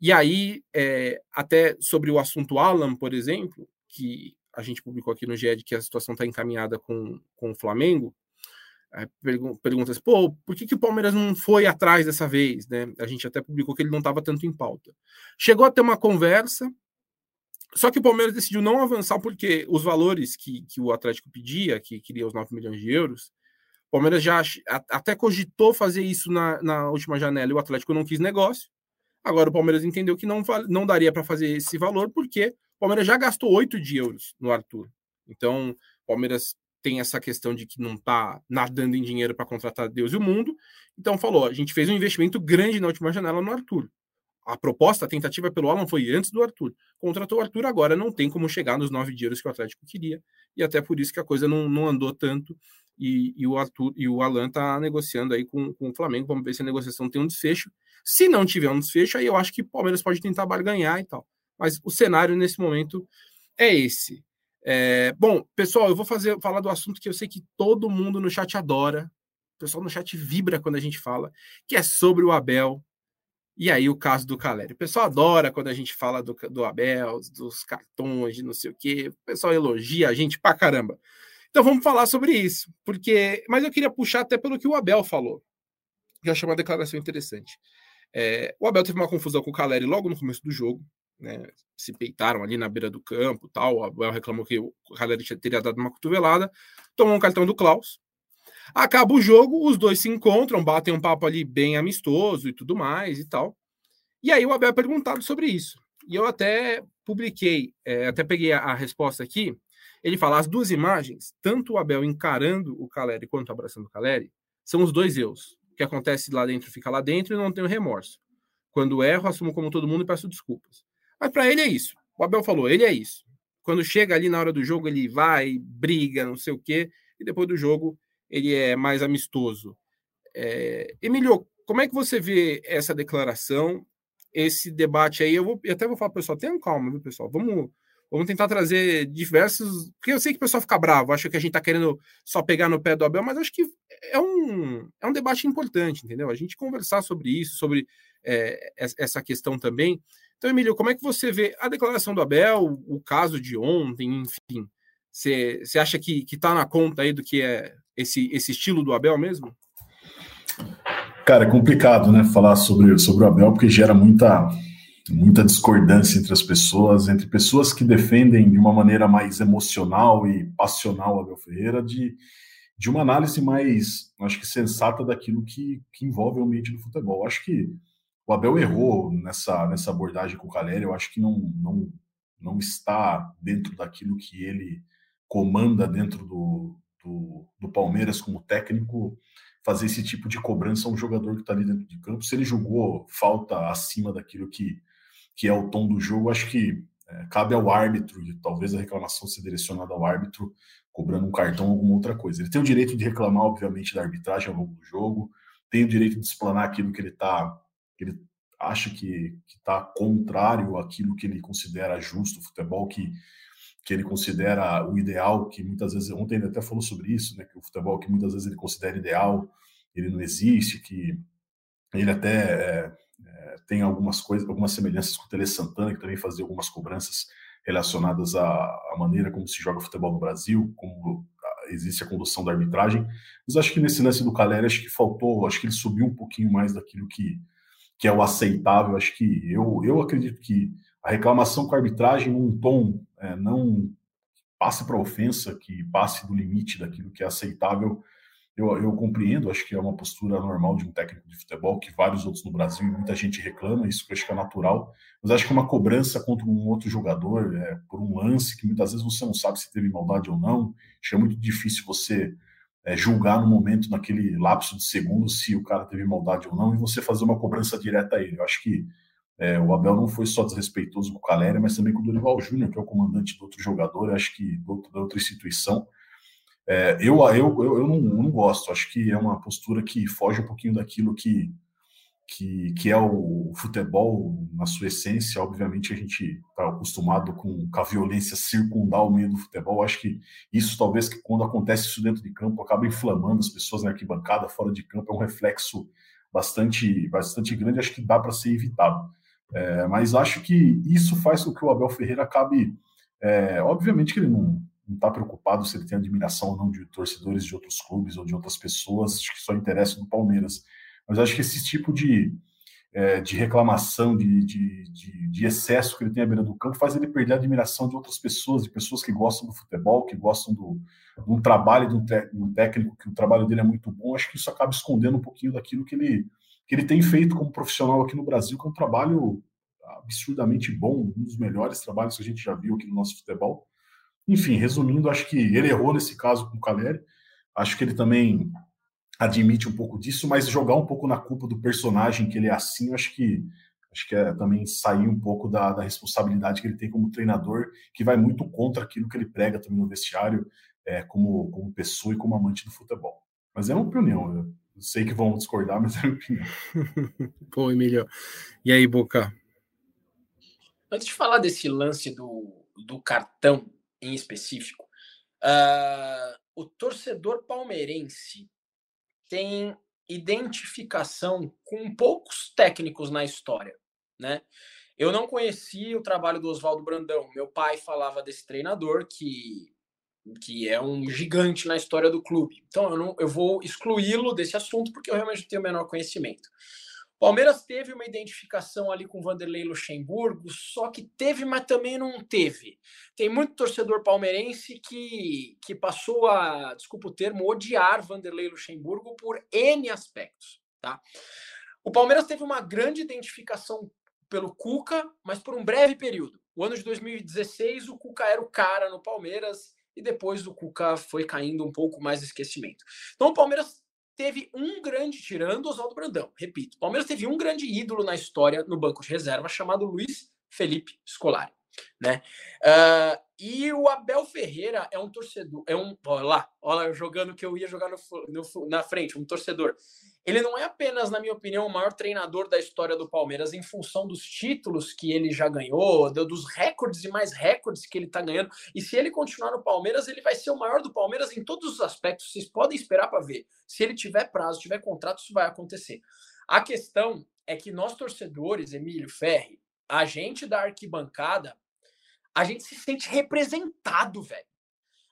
E aí, é, até sobre o assunto Alan, por exemplo, que a gente publicou aqui no GED que a situação está encaminhada com, com o Flamengo, perguntas, pô, por que, que o Palmeiras não foi atrás dessa vez? Né? A gente até publicou que ele não estava tanto em pauta. Chegou a ter uma conversa, só que o Palmeiras decidiu não avançar porque os valores que, que o Atlético pedia, que queria os 9 milhões de euros, o Palmeiras já até cogitou fazer isso na, na última janela e o Atlético não quis negócio. Agora o Palmeiras entendeu que não, não daria para fazer esse valor porque o Palmeiras já gastou 8 de euros no Arthur. Então, o Palmeiras tem essa questão de que não está nadando em dinheiro para contratar Deus e o mundo. Então falou, a gente fez um investimento grande na última janela no Arthur. A proposta, a tentativa pelo Alan foi antes do Arthur. Contratou o Arthur, agora não tem como chegar nos nove dinheiros que o Atlético queria. E até por isso que a coisa não, não andou tanto. E, e, o Arthur e o Alan tá negociando aí com, com o Flamengo. Vamos ver se a negociação tem um desfecho. Se não tiver um desfecho, aí eu acho que o Palmeiras pode tentar barganhar e tal. Mas o cenário nesse momento é esse. É, bom, pessoal, eu vou fazer falar do assunto que eu sei que todo mundo no chat adora. O pessoal no chat vibra quando a gente fala, que é sobre o Abel. E aí, o caso do Caleri. O pessoal adora quando a gente fala do, do Abel, dos cartões, de não sei o quê. O pessoal elogia a gente pra caramba. Então vamos falar sobre isso. porque Mas eu queria puxar até pelo que o Abel falou. Já achei uma declaração interessante. É, o Abel teve uma confusão com o Caleri logo no começo do jogo né, se peitaram ali na beira do campo, tal. O Abel reclamou que o Caleri teria dado uma cotovelada, tomou um cartão do Klaus. Acaba o jogo, os dois se encontram, batem um papo ali bem amistoso e tudo mais e tal. E aí o Abel é perguntado sobre isso. E eu até publiquei, é, até peguei a, a, resposta aqui. Ele fala: as duas imagens, tanto o Abel encarando o Caleri quanto abraçando o Caleri, são os dois eus. O que acontece lá dentro fica lá dentro e não tenho remorso. Quando erro, assumo como todo mundo e peço desculpas. Mas para ele é isso. O Abel falou: ele é isso. Quando chega ali na hora do jogo, ele vai, briga, não sei o quê, e depois do jogo ele é mais amistoso. É... Emílio, como é que você vê essa declaração, esse debate aí? Eu, vou, eu até vou falar, pessoal, tenham calma, viu, pessoal? Vamos, vamos tentar trazer diversos. Porque eu sei que o pessoal fica bravo, acha que a gente está querendo só pegar no pé do Abel, mas acho que é um, é um debate importante, entendeu? A gente conversar sobre isso, sobre é, essa questão também. Então, Emílio, como é que você vê a declaração do Abel, o caso de ontem, enfim? Você, acha que está na conta aí do que é esse, esse estilo do Abel mesmo? Cara, é complicado, né, falar sobre, sobre o Abel, porque gera muita, muita discordância entre as pessoas, entre pessoas que defendem de uma maneira mais emocional e passional o Abel Ferreira, de, de uma análise mais, acho que sensata daquilo que, que envolve o ambiente do futebol. Acho que o Abel errou nessa, nessa abordagem com o Caleri, eu acho que não, não, não está dentro daquilo que ele comanda dentro do, do, do Palmeiras como técnico fazer esse tipo de cobrança a um jogador que está ali dentro de campo. Se ele jogou falta acima daquilo que, que é o tom do jogo, acho que é, cabe ao árbitro, e talvez a reclamação seja direcionada ao árbitro, cobrando um cartão ou alguma outra coisa. Ele tem o direito de reclamar, obviamente, da arbitragem ao longo do jogo, tem o direito de explanar aquilo que ele está, que ele acha que está contrário àquilo que ele considera justo, o futebol que que ele considera o ideal, que muitas vezes, ontem ele até falou sobre isso, né, que o futebol que muitas vezes ele considera ideal, ele não existe, que ele até é, é, tem algumas coisas, algumas semelhanças com o Tele Santana, que também fazia algumas cobranças relacionadas à, à maneira como se joga futebol no Brasil, como existe a condução da arbitragem, mas acho que nesse lance do Caleri, acho que faltou, acho que ele subiu um pouquinho mais daquilo que, que é o aceitável, acho que eu, eu acredito que a reclamação com a arbitragem num tom é, não passe para ofensa, que passe do limite daquilo que é aceitável, eu, eu, compreendo, acho que é uma postura normal de um técnico de futebol, que vários outros no Brasil, muita gente reclama, isso acho que é natural, mas acho que é uma cobrança contra um outro jogador, é, por um lance que muitas vezes você não sabe se teve maldade ou não, acho que é muito difícil você é, julgar no momento, naquele lapso de segundos, se o cara teve maldade ou não, e você fazer uma cobrança direta a ele. Eu acho que é, o Abel não foi só desrespeitoso com o Caleri, mas também com o Dorival Júnior, que é o comandante do outro jogador, acho que da outra instituição. É, eu, eu, eu, eu, não, eu não gosto, acho que é uma postura que foge um pouquinho daquilo que, que, que é o futebol na sua essência. Obviamente, a gente está acostumado com, com a violência circundar o meio do futebol. Acho que isso, talvez, que quando acontece isso dentro de campo, acaba inflamando as pessoas na arquibancada, fora de campo, é um reflexo bastante, bastante grande. Acho que dá para ser evitado. É, mas acho que isso faz com que o Abel Ferreira acabe. É, obviamente que ele não está preocupado se ele tem admiração ou não de torcedores de outros clubes ou de outras pessoas, acho que só interessa do Palmeiras. Mas acho que esse tipo de, é, de reclamação, de, de, de, de, excesso que ele tem à beira do campo, faz ele perder a admiração de outras pessoas, de pessoas que gostam do futebol, que gostam do, um trabalho de um, de um técnico, que o trabalho dele é muito bom. Acho que isso acaba escondendo um pouquinho daquilo que ele que ele tem feito como profissional aqui no Brasil, que é um trabalho absurdamente bom, um dos melhores trabalhos que a gente já viu aqui no nosso futebol. Enfim, resumindo, acho que ele errou nesse caso com o Caleri. Acho que ele também admite um pouco disso, mas jogar um pouco na culpa do personagem que ele é assim, acho que acho que é também sair um pouco da, da, responsabilidade que ele tem como treinador, que vai muito contra aquilo que ele prega também no vestiário, é, como, como pessoa e como amante do futebol. Mas é uma opinião. Sei que vão discordar, mas é a minha opinião. Pô, Emílio. E aí, Boca? Antes de falar desse lance do, do cartão em específico, uh, o torcedor palmeirense tem identificação com poucos técnicos na história, né? Eu não conhecia o trabalho do Oswaldo Brandão. Meu pai falava desse treinador que que é um gigante na história do clube. Então eu, não, eu vou excluí-lo desse assunto porque eu realmente tenho o menor conhecimento. Palmeiras teve uma identificação ali com Vanderlei Luxemburgo, só que teve, mas também não teve. Tem muito torcedor palmeirense que, que passou a, desculpa o termo, odiar Vanderlei Luxemburgo por N aspectos. Tá? O Palmeiras teve uma grande identificação pelo Cuca, mas por um breve período. O ano de 2016, o Cuca era o cara no Palmeiras e depois o Cuca foi caindo um pouco mais esquecimento. Então o Palmeiras teve um grande, tirando Oswaldo Brandão, repito, o Palmeiras teve um grande ídolo na história no banco de reserva chamado Luiz Felipe Scolari, né? Uh, e o Abel Ferreira é um torcedor, é um, lá, olha jogando que eu ia jogar no, no, na frente, um torcedor. Ele não é apenas, na minha opinião, o maior treinador da história do Palmeiras em função dos títulos que ele já ganhou, dos recordes e mais recordes que ele está ganhando. E se ele continuar no Palmeiras, ele vai ser o maior do Palmeiras em todos os aspectos. Vocês podem esperar para ver. Se ele tiver prazo, tiver contrato, isso vai acontecer. A questão é que nós torcedores, Emílio Ferri, a gente da arquibancada, a gente se sente representado, velho.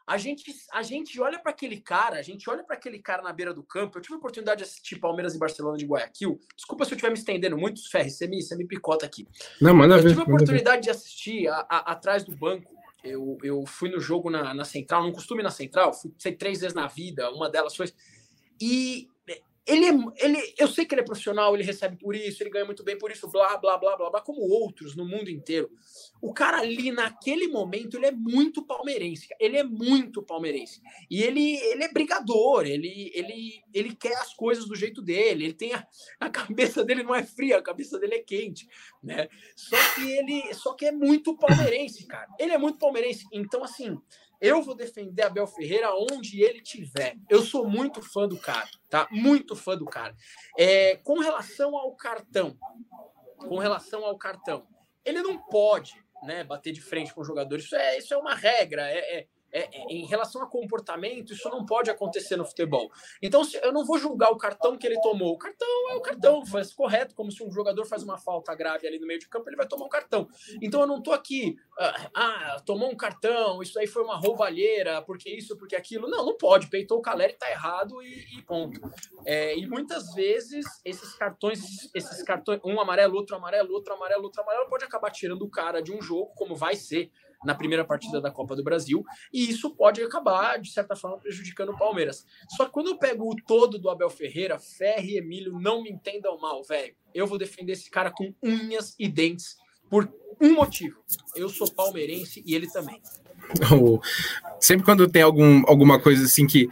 A gente, a gente olha para aquele cara, a gente olha para aquele cara na beira do campo. Eu tive a oportunidade de assistir Palmeiras e Barcelona de Guayaquil. Desculpa se eu estiver me estendendo muito, Ferri, você me, você me picota aqui. Não, manda eu tive a oportunidade de assistir a, a, atrás do banco. Eu, eu fui no jogo na, na Central, não costume na Central, fui sei, três vezes na vida, uma delas foi. E ele, é, ele, eu sei que ele é profissional, ele recebe por isso, ele ganha muito bem por isso, blá, blá, blá, blá, blá, como outros no mundo inteiro. O cara ali, naquele momento, ele é muito palmeirense. Ele é muito palmeirense. E ele, ele é brigador, ele, ele, ele quer as coisas do jeito dele. Ele tem a, a cabeça dele não é fria, a cabeça dele é quente, né? Só que ele, só que é muito palmeirense, cara. Ele é muito palmeirense. Então, assim, eu vou defender Abel Ferreira onde ele tiver. Eu sou muito fã do cara, tá? Muito fã do cara. É, com relação ao cartão, com relação ao cartão, ele não pode, né, bater de frente com o jogador. Isso é, isso é uma regra. É, é, é, é, em relação a comportamento, isso não pode acontecer no futebol. Então, eu não vou julgar o cartão que ele tomou. O cartão é o cartão, faz correto, como se um jogador faz uma falta grave ali no meio de campo, ele vai tomar um cartão. Então, eu não tô aqui, ah, ah tomou um cartão, isso aí foi uma roubalheira, porque isso, porque aquilo. Não, não pode. Peitou o Caleri, tá errado e, e ponto. É, e muitas vezes, esses cartões, esses cartões, um amarelo, outro amarelo, outro amarelo, outro amarelo, pode acabar tirando o cara de um jogo, como vai ser na primeira partida da Copa do Brasil, e isso pode acabar, de certa forma, prejudicando o Palmeiras. Só que quando eu pego o todo do Abel Ferreira, Ferre e Emílio, não me entendam mal, velho. Eu vou defender esse cara com unhas e dentes por um motivo. Eu sou palmeirense e ele também. Sempre quando tem algum, alguma coisa assim que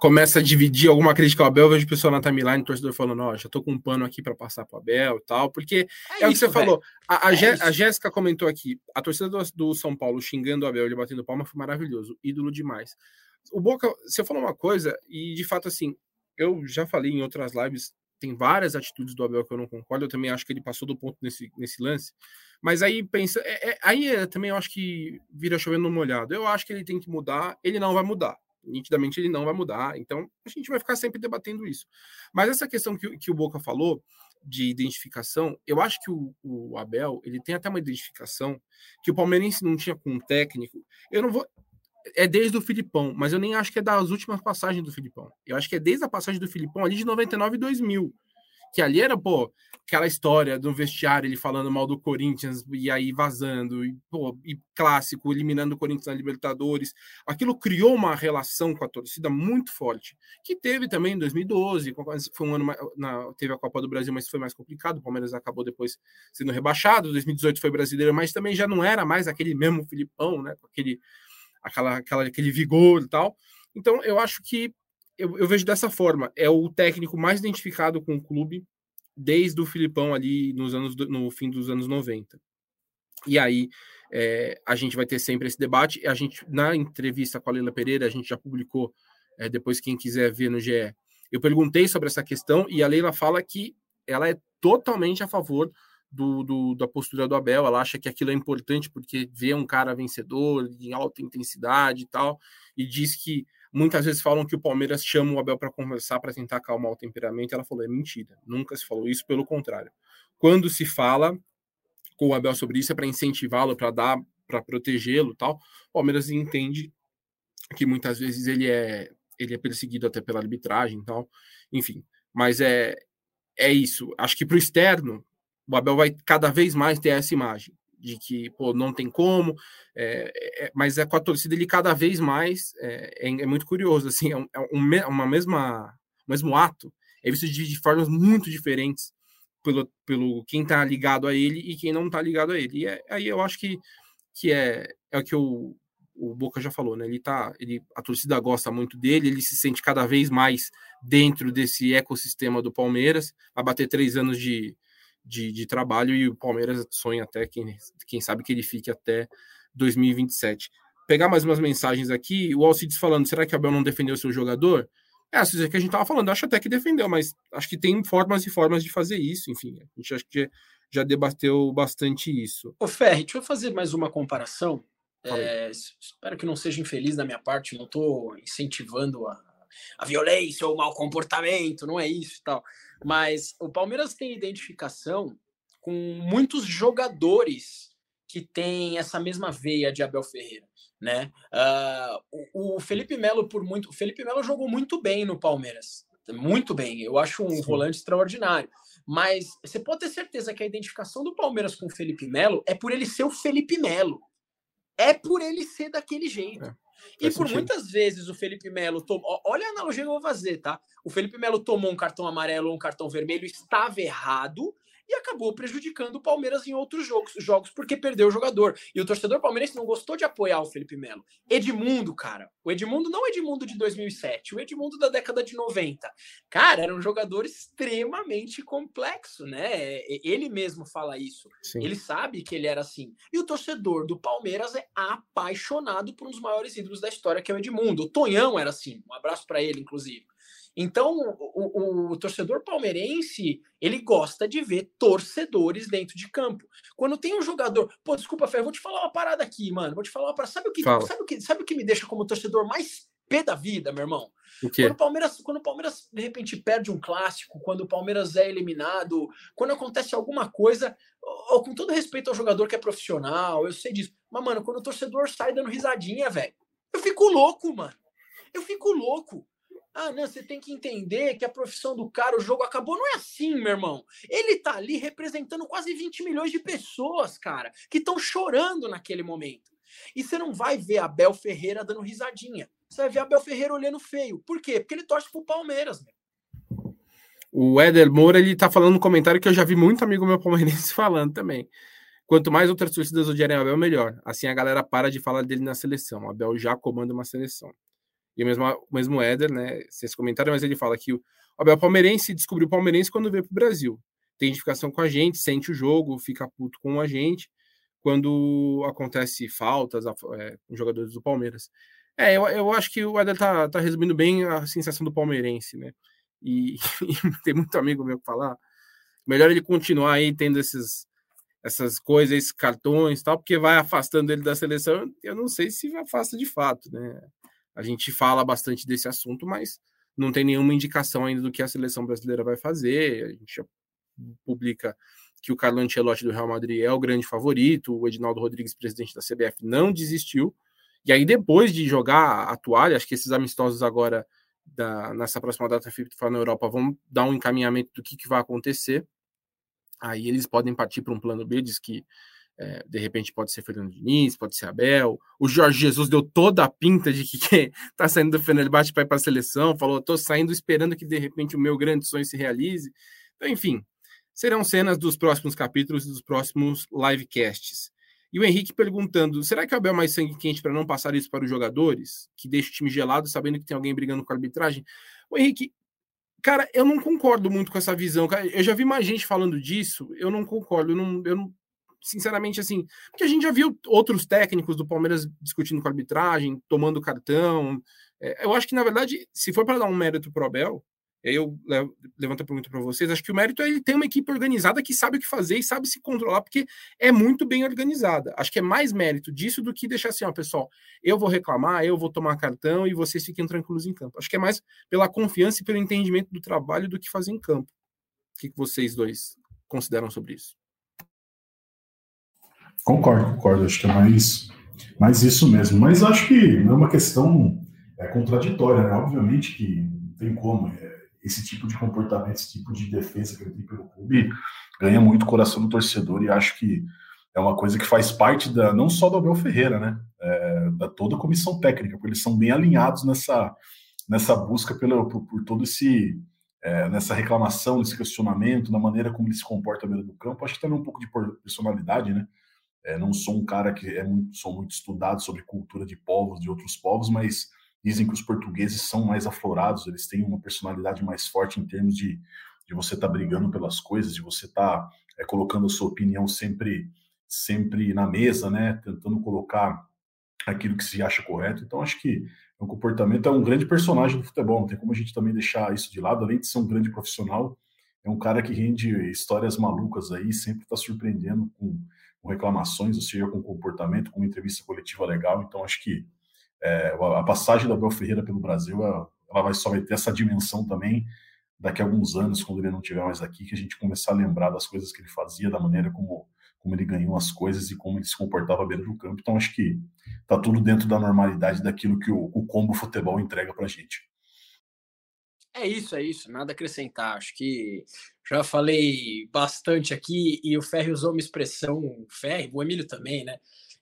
começa a dividir alguma crítica ao Abel, eu vejo pessoal na timeline, o torcedor falando, ó, já tô com um pano aqui para passar pro Abel e tal, porque é, é isso, o que você véio. falou. A, a, é a Jéssica comentou aqui, a torcida do, do, São Paulo xingando o Abel, ele batendo palma, foi maravilhoso, ídolo demais. O Boca, você falou uma coisa, e de fato, assim, eu já falei em outras lives, tem várias atitudes do Abel que eu não concordo, eu também acho que ele passou do ponto nesse, nesse lance, mas aí pensa, é, é, aí é, também eu acho que vira chovendo molhado. Eu acho que ele tem que mudar, ele não vai mudar. Nitidamente ele não vai mudar. Então a gente vai ficar sempre debatendo isso. Mas essa questão que, que o Boca falou de identificação, eu acho que o, o Abel ele tem até uma identificação que o palmeirense não tinha com o técnico. Eu não vou, é desde o Filipão, mas eu nem acho que é das últimas passagens do Filipão. Eu acho que é desde a passagem do Filipão ali de 99 e 2000. Que ali era, pô, aquela história do vestiário, ele falando mal do Corinthians e aí vazando, e, pô, e clássico, eliminando o Corinthians na Libertadores. Aquilo criou uma relação com a torcida muito forte, que teve também em 2012, foi um ano, na, teve a Copa do Brasil, mas foi mais complicado, o Palmeiras acabou depois sendo rebaixado, 2018 foi brasileiro, mas também já não era mais aquele mesmo Filipão, né, aquele, aquela, aquela, aquele vigor e tal. Então, eu acho que eu, eu vejo dessa forma, é o técnico mais identificado com o clube, desde o Filipão ali nos anos no fim dos anos 90. E aí é, a gente vai ter sempre esse debate. A gente na entrevista com a Leila Pereira a gente já publicou é, depois quem quiser ver no GE. Eu perguntei sobre essa questão e a Leila fala que ela é totalmente a favor do, do, da postura do Abel. Ela acha que aquilo é importante porque vê um cara vencedor em alta intensidade e tal, e diz que Muitas vezes falam que o Palmeiras chama o Abel para conversar, para tentar acalmar o temperamento. Ela falou: é mentira, nunca se falou isso, pelo contrário. Quando se fala com o Abel sobre isso, é para incentivá-lo, para dar, para protegê-lo tal. O Palmeiras entende que muitas vezes ele é, ele é perseguido até pela arbitragem tal. Enfim, mas é, é isso. Acho que para o externo, o Abel vai cada vez mais ter essa imagem de que pô, não tem como, é, é, mas é com a torcida ele cada vez mais é, é, é muito curioso, assim, é, um, é uma mesma, mesmo ato é visto de, de, formas muito diferentes pelo, pelo quem está ligado a ele e quem não está ligado a ele. E é, aí eu acho que, que é, é o que o, o Boca já falou, né? Ele tá, ele, a torcida gosta muito dele, ele se sente cada vez mais dentro desse ecossistema do Palmeiras. Vai bater três anos de, de, de trabalho e o Palmeiras sonha até, quem, quem sabe que ele fique até 2027. Pegar mais umas mensagens aqui, o Alcides falando, será que o Abel não defendeu seu jogador? É, isso é que a gente estava falando, acho até que defendeu, mas acho que tem formas e formas de fazer isso, enfim, a gente acho que já debateu bastante isso. Ô Ferri, deixa eu fazer mais uma comparação. É, espero que não seja infeliz da minha parte, não estou incentivando a, a violência ou o mau comportamento, não é isso e tal. Mas o Palmeiras tem identificação com muitos jogadores que têm essa mesma veia de Abel Ferreira né? Uh, o, o, Felipe Melo por muito, o Felipe Melo jogou muito bem no Palmeiras, muito bem. Eu acho um Sim. volante extraordinário. Mas você pode ter certeza que a identificação do Palmeiras com o Felipe Melo é por ele ser o Felipe Melo. É por ele ser daquele jeito. É, e por muitas vezes o Felipe Melo tomou. Olha a analogia que eu vou fazer, tá? O Felipe Melo tomou um cartão amarelo ou um cartão vermelho, estava errado, e acabou prejudicando o Palmeiras em outros jogos, jogos porque perdeu o jogador. E o torcedor palmeirense não gostou de apoiar o Felipe Melo. Edmundo, cara. O Edmundo não é Edmundo de 2007, o Edmundo da década de 90. Cara, era um jogador extremamente complexo, né? Ele mesmo fala isso. Sim. Ele sabe que ele era assim. E o torcedor do Palmeiras é apaixonado por um dos maiores ídolos da história, que é o Edmundo. O Tonhão era assim. Um abraço para ele, inclusive. Então, o, o, o, torcedor palmeirense, ele gosta de ver torcedores dentro de campo. Quando tem um jogador, pô, desculpa, Fé, vou te falar uma parada aqui, mano. Vou te falar uma parada. Sabe o que, sabe o que, sabe o que me deixa como torcedor mais pé da vida, meu irmão? O quê? Quando o Palmeiras, quando o Palmeiras de repente perde um clássico, quando o Palmeiras é eliminado, quando acontece alguma coisa, ou, com todo respeito ao jogador que é profissional, eu sei disso. Mas mano, quando o torcedor sai dando risadinha, velho, eu fico louco, mano. Eu fico louco. Ah, não, você tem que entender que a profissão do cara, o jogo acabou. Não é assim, meu irmão. Ele tá ali representando quase 20 milhões de pessoas, cara, que estão chorando naquele momento. E você não vai ver a Bel Ferreira dando risadinha. Você vai ver a Bel Ferreira olhando feio. Por quê? Porque ele torce pro Palmeiras, meu. O Éder Moura, ele tá falando no comentário que eu já vi muito amigo meu palmeirense falando também. Quanto mais outras torcidas odiarem Abel, melhor. Assim a galera para de falar dele na seleção. Abel já comanda uma seleção. E o mesmo, o mesmo Éder, né? Vocês comentaram, mas ele fala que o Abel Palmeirense descobriu o Palmeirense quando veio para o Brasil. Tem identificação com a gente, sente o jogo, fica puto com a gente quando acontece faltas é, com jogadores do Palmeiras. É, eu, eu acho que o Éder tá, tá resumindo bem a sensação do palmeirense, né? E, e tem muito amigo meu que falar. Melhor ele continuar aí tendo esses, essas coisas, esses cartões tal, porque vai afastando ele da seleção. Eu não sei se afasta de fato, né? A gente fala bastante desse assunto, mas não tem nenhuma indicação ainda do que a seleção brasileira vai fazer. A gente já publica que o Carlo Ancelotti do Real Madrid é o grande favorito, o Edinaldo Rodrigues, presidente da CBF, não desistiu. E aí, depois de jogar a toalha, acho que esses amistosos agora, da, nessa próxima data FIFA na Europa, vão dar um encaminhamento do que, que vai acontecer. Aí eles podem partir para um plano B, diz que é, de repente pode ser Fernando Diniz, pode ser Abel. O Jorge Jesus deu toda a pinta de que está saindo do Fenerbahçe para ir para a seleção. Falou, estou saindo esperando que de repente o meu grande sonho se realize. Então, enfim, serão cenas dos próximos capítulos e dos próximos livecasts. E o Henrique perguntando: será que o Abel é mais sangue quente para não passar isso para os jogadores? Que deixa o time gelado sabendo que tem alguém brigando com a arbitragem? O Henrique, cara, eu não concordo muito com essa visão. Eu já vi mais gente falando disso, eu não concordo. Eu não, eu não, sinceramente, assim, porque a gente já viu outros técnicos do Palmeiras discutindo com a arbitragem, tomando cartão. É, eu acho que, na verdade, se for para dar um mérito pro Abel, aí eu levanto a pergunta para vocês, acho que o mérito é ele ter uma equipe organizada que sabe o que fazer e sabe se controlar, porque é muito bem organizada. Acho que é mais mérito disso do que deixar assim, ó, pessoal, eu vou reclamar, eu vou tomar cartão e vocês fiquem tranquilos em campo. Acho que é mais pela confiança e pelo entendimento do trabalho do que fazer em campo. O que vocês dois consideram sobre isso? Concordo, concordo. Acho que é mais, mais isso mesmo. Mas acho que é uma questão é, contraditória, né? Obviamente que não tem como. É, esse tipo de comportamento, esse tipo de defesa que ele tem pelo clube ganha muito o coração do torcedor e acho que é uma coisa que faz parte da não só do Abel Ferreira, né? É, da toda a comissão técnica, porque eles são bem alinhados nessa, nessa busca pela, por, por todo esse é, nessa reclamação, nesse questionamento, na maneira como ele se comporta à beira do campo. Acho que também um pouco de personalidade, né? É, não sou um cara que é muito, sou muito estudado sobre cultura de povos, de outros povos, mas dizem que os portugueses são mais aflorados, eles têm uma personalidade mais forte em termos de, de você estar tá brigando pelas coisas, de você estar tá, é, colocando a sua opinião sempre sempre na mesa, né? Tentando colocar aquilo que se acha correto. Então, acho que um comportamento, é um grande personagem do futebol, não tem como a gente também deixar isso de lado, além de ser um grande profissional, é um cara que rende histórias malucas aí, sempre está surpreendendo com, com, reclamações, ou seja, com comportamento, com entrevista coletiva legal. Então, acho que é, a passagem da Abel Ferreira pelo Brasil, ela, vai só vai ter essa dimensão também daqui a alguns anos, quando ele não estiver mais aqui, que a gente começar a lembrar das coisas que ele fazia, da maneira como como ele ganhou as coisas e como ele se comportava à beira do campo. Então, acho que está tudo dentro da normalidade daquilo que o, o combo futebol entrega para a gente. É isso, é isso, nada a acrescentar. Acho que já falei bastante aqui e o Ferri usou uma expressão, Ferri, o Emílio também, né?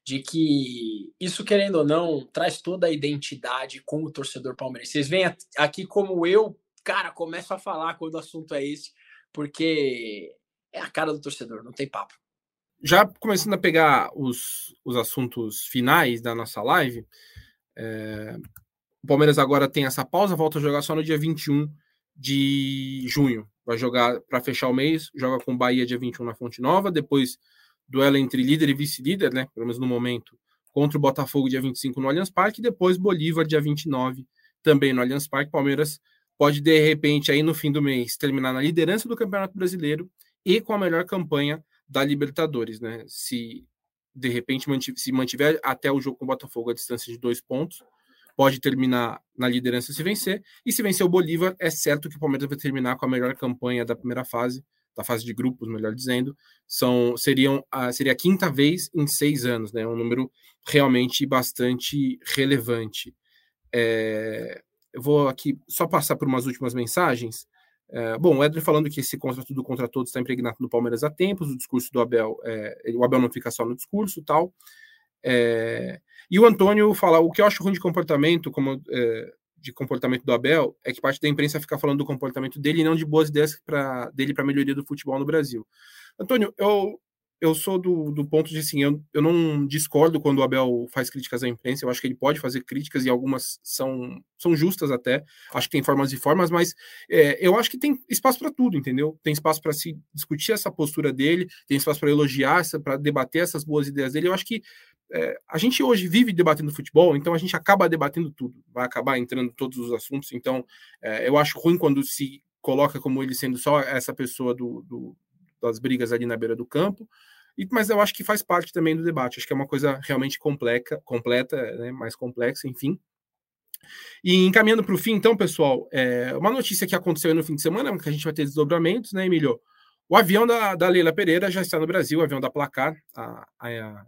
De que isso, querendo ou não, traz toda a identidade com o torcedor palmeirense. Vocês veem aqui como eu, cara, começo a falar quando o assunto é esse, porque é a cara do torcedor, não tem papo já começando a pegar os, os assuntos finais da nossa live, é, o Palmeiras agora tem essa pausa, volta a jogar só no dia 21 de junho. Vai jogar para fechar o mês, joga com Bahia dia 21 na Fonte Nova, depois duelo entre líder e vice-líder, né? Pelo menos no momento, contra o Botafogo dia 25 no Allianz Parque, depois Bolívar dia 29 também no Allianz Parque. Palmeiras pode de repente aí no fim do mês terminar na liderança do Campeonato Brasileiro e com a melhor campanha da Libertadores, né? Se de repente se mantiver até o jogo com o Botafogo a distância de dois pontos, pode terminar na liderança se vencer. E se vencer o Bolívar, é certo que o Palmeiras vai terminar com a melhor campanha da primeira fase, da fase de grupos, melhor dizendo. São, seriam, a, seria a quinta vez em seis anos, né? Um número realmente bastante relevante. É, eu vou aqui só passar por umas últimas mensagens. É, bom, o Edler falando que esse contrato do contra todos está impregnado no Palmeiras há tempos, o discurso do Abel, é, o Abel não fica só no discurso tal. É, e o Antônio fala, o que eu acho ruim de comportamento, como é, de comportamento do Abel, é que parte da imprensa fica falando do comportamento dele e não de boas ideias pra, dele para melhoria do futebol no Brasil. Antônio, eu, eu sou do, do ponto de assim, eu, eu não discordo quando o Abel faz críticas à imprensa, eu acho que ele pode fazer críticas e algumas são, são justas até, acho que tem formas e formas, mas é, eu acho que tem espaço para tudo, entendeu? Tem espaço para se discutir essa postura dele, tem espaço para elogiar, para debater essas boas ideias dele. Eu acho que é, a gente hoje vive debatendo futebol, então a gente acaba debatendo tudo, vai acabar entrando todos os assuntos, então é, eu acho ruim quando se coloca como ele sendo só essa pessoa do, do das brigas ali na beira do campo. Mas eu acho que faz parte também do debate. Acho que é uma coisa realmente complexa, completa, né, mais complexa, enfim. E encaminhando para o fim, então, pessoal, é, uma notícia que aconteceu no fim de semana, que a gente vai ter desdobramentos, né, Emílio? O avião da, da Leila Pereira já está no Brasil, o avião da Placar, a, a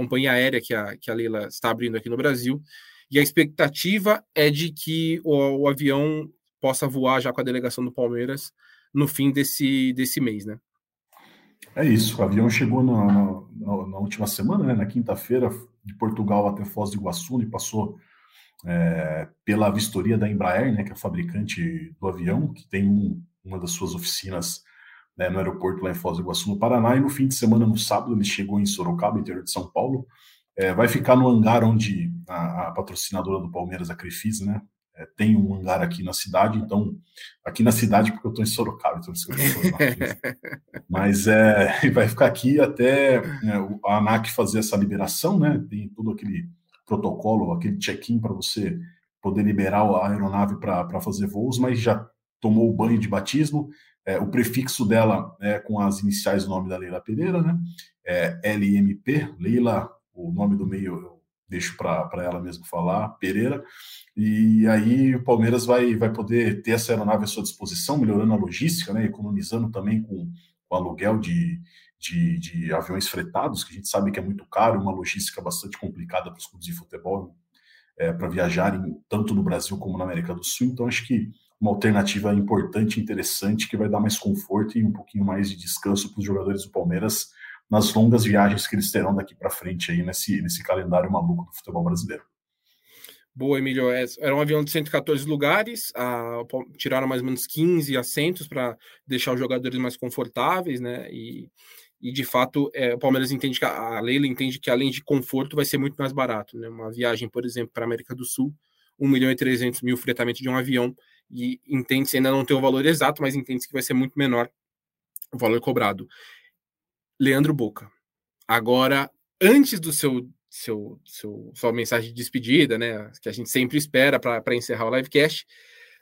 companhia aérea que a, que a Leila está abrindo aqui no Brasil. E a expectativa é de que o, o avião possa voar já com a delegação do Palmeiras no fim desse, desse mês, né? É isso, o avião chegou na, na, na última semana, né, na quinta-feira, de Portugal até Foz do Iguaçu, e passou é, pela vistoria da Embraer, né, que é a fabricante do avião, que tem um, uma das suas oficinas né, no aeroporto lá em Foz do Iguaçu, no Paraná, e no fim de semana, no sábado, ele chegou em Sorocaba, interior de São Paulo, é, vai ficar no hangar onde a, a patrocinadora do Palmeiras, a Crefisa, né, é, tem um hangar aqui na cidade, então, aqui na cidade, porque eu estou em Sorocaba, então Mas é, vai ficar aqui até é, a ANAC fazer essa liberação, né? Tem todo aquele protocolo, aquele check-in para você poder liberar a aeronave para fazer voos, mas já tomou o banho de batismo. É, o prefixo dela é com as iniciais do nome da Leila Pereira, né? É LMP, Leila, o nome do meio eu deixo para ela mesmo falar, Pereira. E aí o Palmeiras vai, vai poder ter essa aeronave à sua disposição, melhorando a logística, né, economizando também com o aluguel de, de, de, aviões fretados, que a gente sabe que é muito caro, uma logística bastante complicada para os clubes de futebol, é, para viajarem tanto no Brasil como na América do Sul. Então, acho que uma alternativa importante, interessante, que vai dar mais conforto e um pouquinho mais de descanso para os jogadores do Palmeiras nas longas viagens que eles terão daqui para frente aí nesse, nesse calendário maluco do futebol brasileiro. Boa, Emílio. É, era um avião de 114 lugares, a, tiraram mais ou menos 15 assentos para deixar os jogadores mais confortáveis, né? E, e de fato, é, o Palmeiras entende que a, a Leila entende que além de conforto vai ser muito mais barato, né? Uma viagem, por exemplo, para a América do Sul, 1 milhão e 300 mil fretamento de um avião, e entende-se ainda não ter o valor exato, mas entende-se que vai ser muito menor o valor cobrado. Leandro Boca. Agora, antes do seu seu, seu, sua mensagem de despedida, né? Que a gente sempre espera para encerrar o livecast.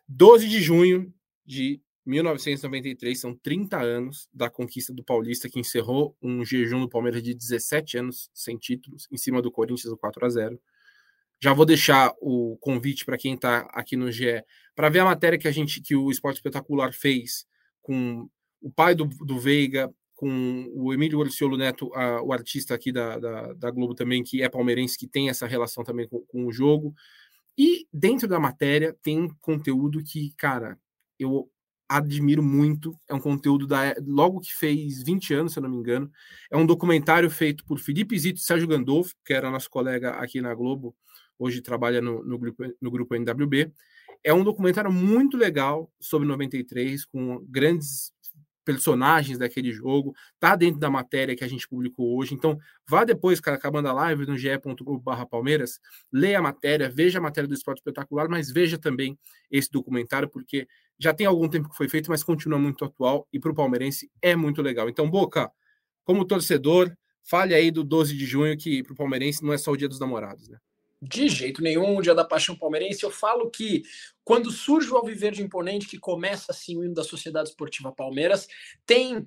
12 de junho de 1993, são 30 anos da conquista do Paulista, que encerrou um jejum do Palmeiras de 17 anos sem títulos, em cima do Corinthians, o 4 a 0 Já vou deixar o convite para quem está aqui no GE para ver a matéria que a gente, que o Esporte Espetacular fez com o pai do, do Veiga, com o Emílio Orciolo Neto, a, o artista aqui da, da, da, Globo também, que é palmeirense, que tem essa relação também com, com, o jogo. E dentro da matéria tem um conteúdo que, cara, eu admiro muito. É um conteúdo da logo que fez 20 anos, se eu não me engano. É um documentário feito por Felipe Zito e Sérgio Gandolfo, que era nosso colega aqui na Globo, hoje trabalha no, no, grupo, no grupo NWB. É um documentário muito legal sobre 93, com grandes personagens daquele jogo, tá dentro da matéria que a gente publicou hoje. Então, vá depois, cara, acabando a live no ge.globo.barra Palmeiras, leia a matéria, veja a matéria do Esporte Espetacular, mas veja também esse documentário, porque já tem algum tempo que foi feito, mas continua muito atual e para o palmeirense é muito legal. Então, Boca, como torcedor, fale aí do 12 de junho, que para o palmeirense não é só o dia dos namorados, né? De jeito nenhum, dia da paixão palmeirense. Eu falo que quando surge o Alviverde Imponente, que começa assim o hino da Sociedade Esportiva Palmeiras, tem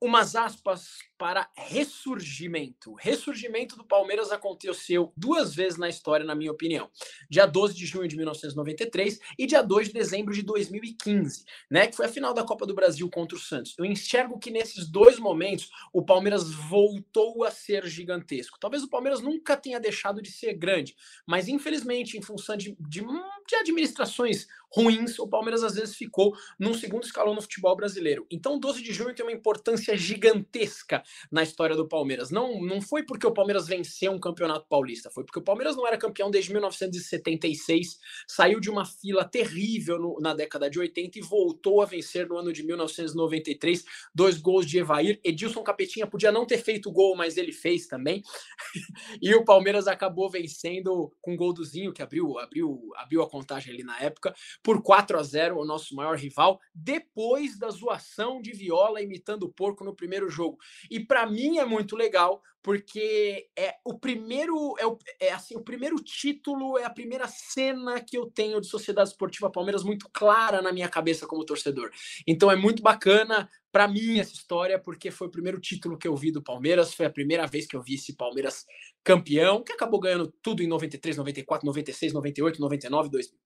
umas aspas para ressurgimento. Ressurgimento do Palmeiras aconteceu duas vezes na história, na minha opinião. Dia 12 de junho de 1993 e dia 2 de dezembro de 2015, né? Que foi a final da Copa do Brasil contra o Santos. Eu enxergo que nesses dois momentos o Palmeiras voltou a ser gigantesco. Talvez o Palmeiras nunca tenha deixado de ser grande, mas infelizmente, em função de, de, de administrações ruins, o Palmeiras às vezes ficou num segundo escalão no futebol brasileiro. Então, 12 de junho tem uma importância gigantesca na história do Palmeiras. Não, não foi porque o Palmeiras venceu um campeonato paulista, foi porque o Palmeiras não era campeão desde 1976, saiu de uma fila terrível no, na década de 80 e voltou a vencer no ano de 1993. Dois gols de Evair. Edilson Capetinha podia não ter feito gol, mas ele fez também. e o Palmeiras acabou vencendo com um gol do Zinho, que abriu, abriu, abriu a contagem ali na época, por 4 a 0 o nosso maior rival, depois da zoação de Viola imitando o porco no primeiro jogo. E para mim é muito legal, porque é o primeiro é, o, é assim, o primeiro título, é a primeira cena que eu tenho de Sociedade Esportiva Palmeiras muito clara na minha cabeça como torcedor. Então é muito bacana para mim essa história, porque foi o primeiro título que eu vi do Palmeiras, foi a primeira vez que eu vi esse Palmeiras campeão, que acabou ganhando tudo em 93, 94, 96, 98, 99, 2000.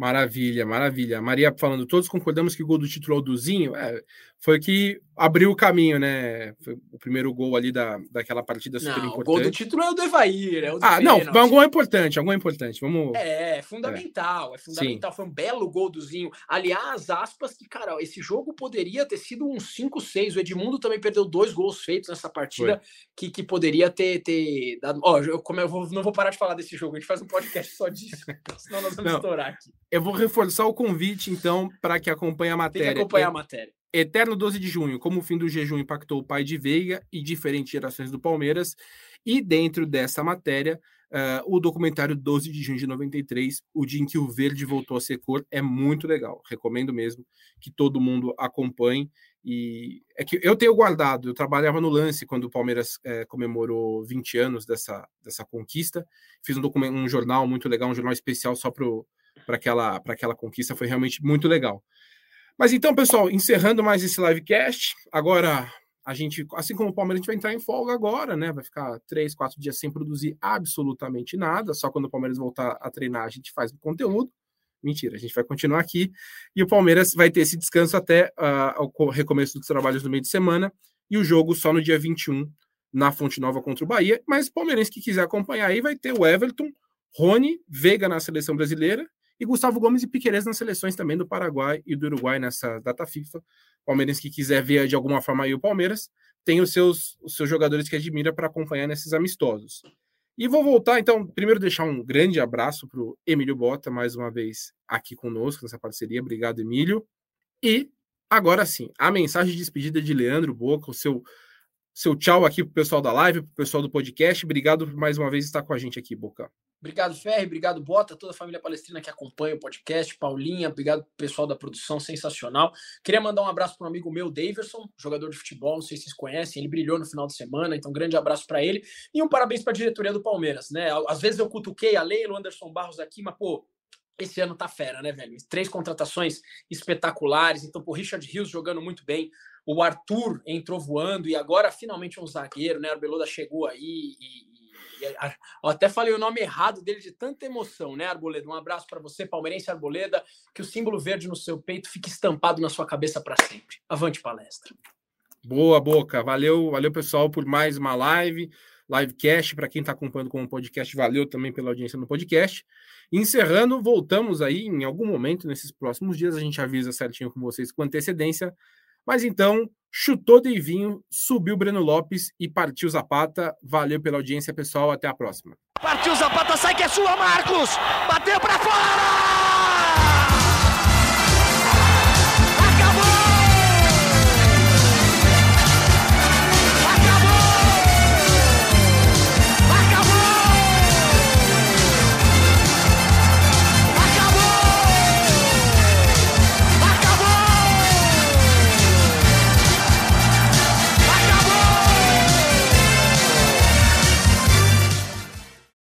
Maravilha, maravilha. Maria falando, todos concordamos que o gol do título é o Duzinho. É, foi que abriu o caminho, né? Foi o primeiro gol ali da, daquela partida super não, importante. O gol do título é o do Evair, é o do Ah, não, é um gol importante, é um gol importante. Vamos... É, é fundamental, é, é fundamental. Sim. Foi um belo gol do Zinho. Aliás, aspas que, cara, esse jogo poderia ter sido um 5-6. O Edmundo também perdeu dois gols feitos nessa partida que, que poderia ter, ter dado. Ó, eu, como eu vou, não vou parar de falar desse jogo, a gente faz um podcast só disso, senão nós vamos não, estourar aqui. Eu vou reforçar o convite, então, para que acompanhe a matéria. Tem que acompanhar a matéria. Eterno 12 de junho, como o fim do jejum impactou o pai de Veiga e diferentes gerações do Palmeiras. E dentro dessa matéria, uh, o documentário 12 de junho de 93, o dia em que o verde voltou a ser cor, é muito legal. Recomendo mesmo que todo mundo acompanhe. E é que eu tenho guardado, eu trabalhava no lance quando o Palmeiras é, comemorou 20 anos dessa, dessa conquista. Fiz um, um jornal muito legal, um jornal especial só para aquela, aquela conquista, foi realmente muito legal. Mas então, pessoal, encerrando mais esse livecast, agora a gente, assim como o Palmeiras, a gente vai entrar em folga agora, né? Vai ficar três, quatro dias sem produzir absolutamente nada. Só quando o Palmeiras voltar a treinar, a gente faz o conteúdo. Mentira, a gente vai continuar aqui. E o Palmeiras vai ter esse descanso até uh, o recomeço dos trabalhos no meio de semana. E o jogo só no dia 21, na Fonte Nova contra o Bahia. Mas o Palmeirense que quiser acompanhar aí vai ter o Everton, Rony, Veiga na seleção brasileira e Gustavo Gomes e Piqueires nas seleções também do Paraguai e do Uruguai nessa data FIFA. Palmeirense que quiser ver de alguma forma aí o Palmeiras, tem os seus, os seus jogadores que admira para acompanhar nesses amistosos. E vou voltar, então, primeiro deixar um grande abraço para o Emílio Bota, mais uma vez aqui conosco nessa parceria. Obrigado, Emílio. E agora sim, a mensagem de despedida de Leandro Boca, o seu, seu tchau aqui para o pessoal da live, para o pessoal do podcast. Obrigado por mais uma vez estar com a gente aqui, Boca. Obrigado, Ferre, obrigado, Bota, toda a família palestrina que acompanha o podcast, Paulinha, obrigado pessoal da produção, sensacional. Queria mandar um abraço para um amigo meu, Daverson, jogador de futebol, não sei se vocês conhecem, ele brilhou no final de semana, então grande abraço para ele. E um parabéns para a diretoria do Palmeiras, né? Às vezes eu cutuquei a Leila, o Anderson Barros aqui, mas pô, esse ano tá fera, né, velho? Três contratações espetaculares, então, por Richard Rios jogando muito bem, o Arthur entrou voando e agora finalmente um zagueiro, né? A Arbeloda chegou aí e, eu até falei o nome errado dele de tanta emoção, né, Arboleda? Um abraço para você, palmeirense Arboleda, que o símbolo verde no seu peito fique estampado na sua cabeça para sempre. Avante palestra. Boa, Boca. Valeu, valeu pessoal por mais uma live, livecast para quem está acompanhando com o podcast. Valeu também pela audiência no podcast. Encerrando, voltamos aí em algum momento nesses próximos dias, a gente avisa certinho com vocês com antecedência. Mas então, chutou Deivinho, subiu Breno Lopes e partiu Zapata. Valeu pela audiência, pessoal. Até a próxima. Partiu Zapata, sai que é sua, Marcos! Bateu para fora!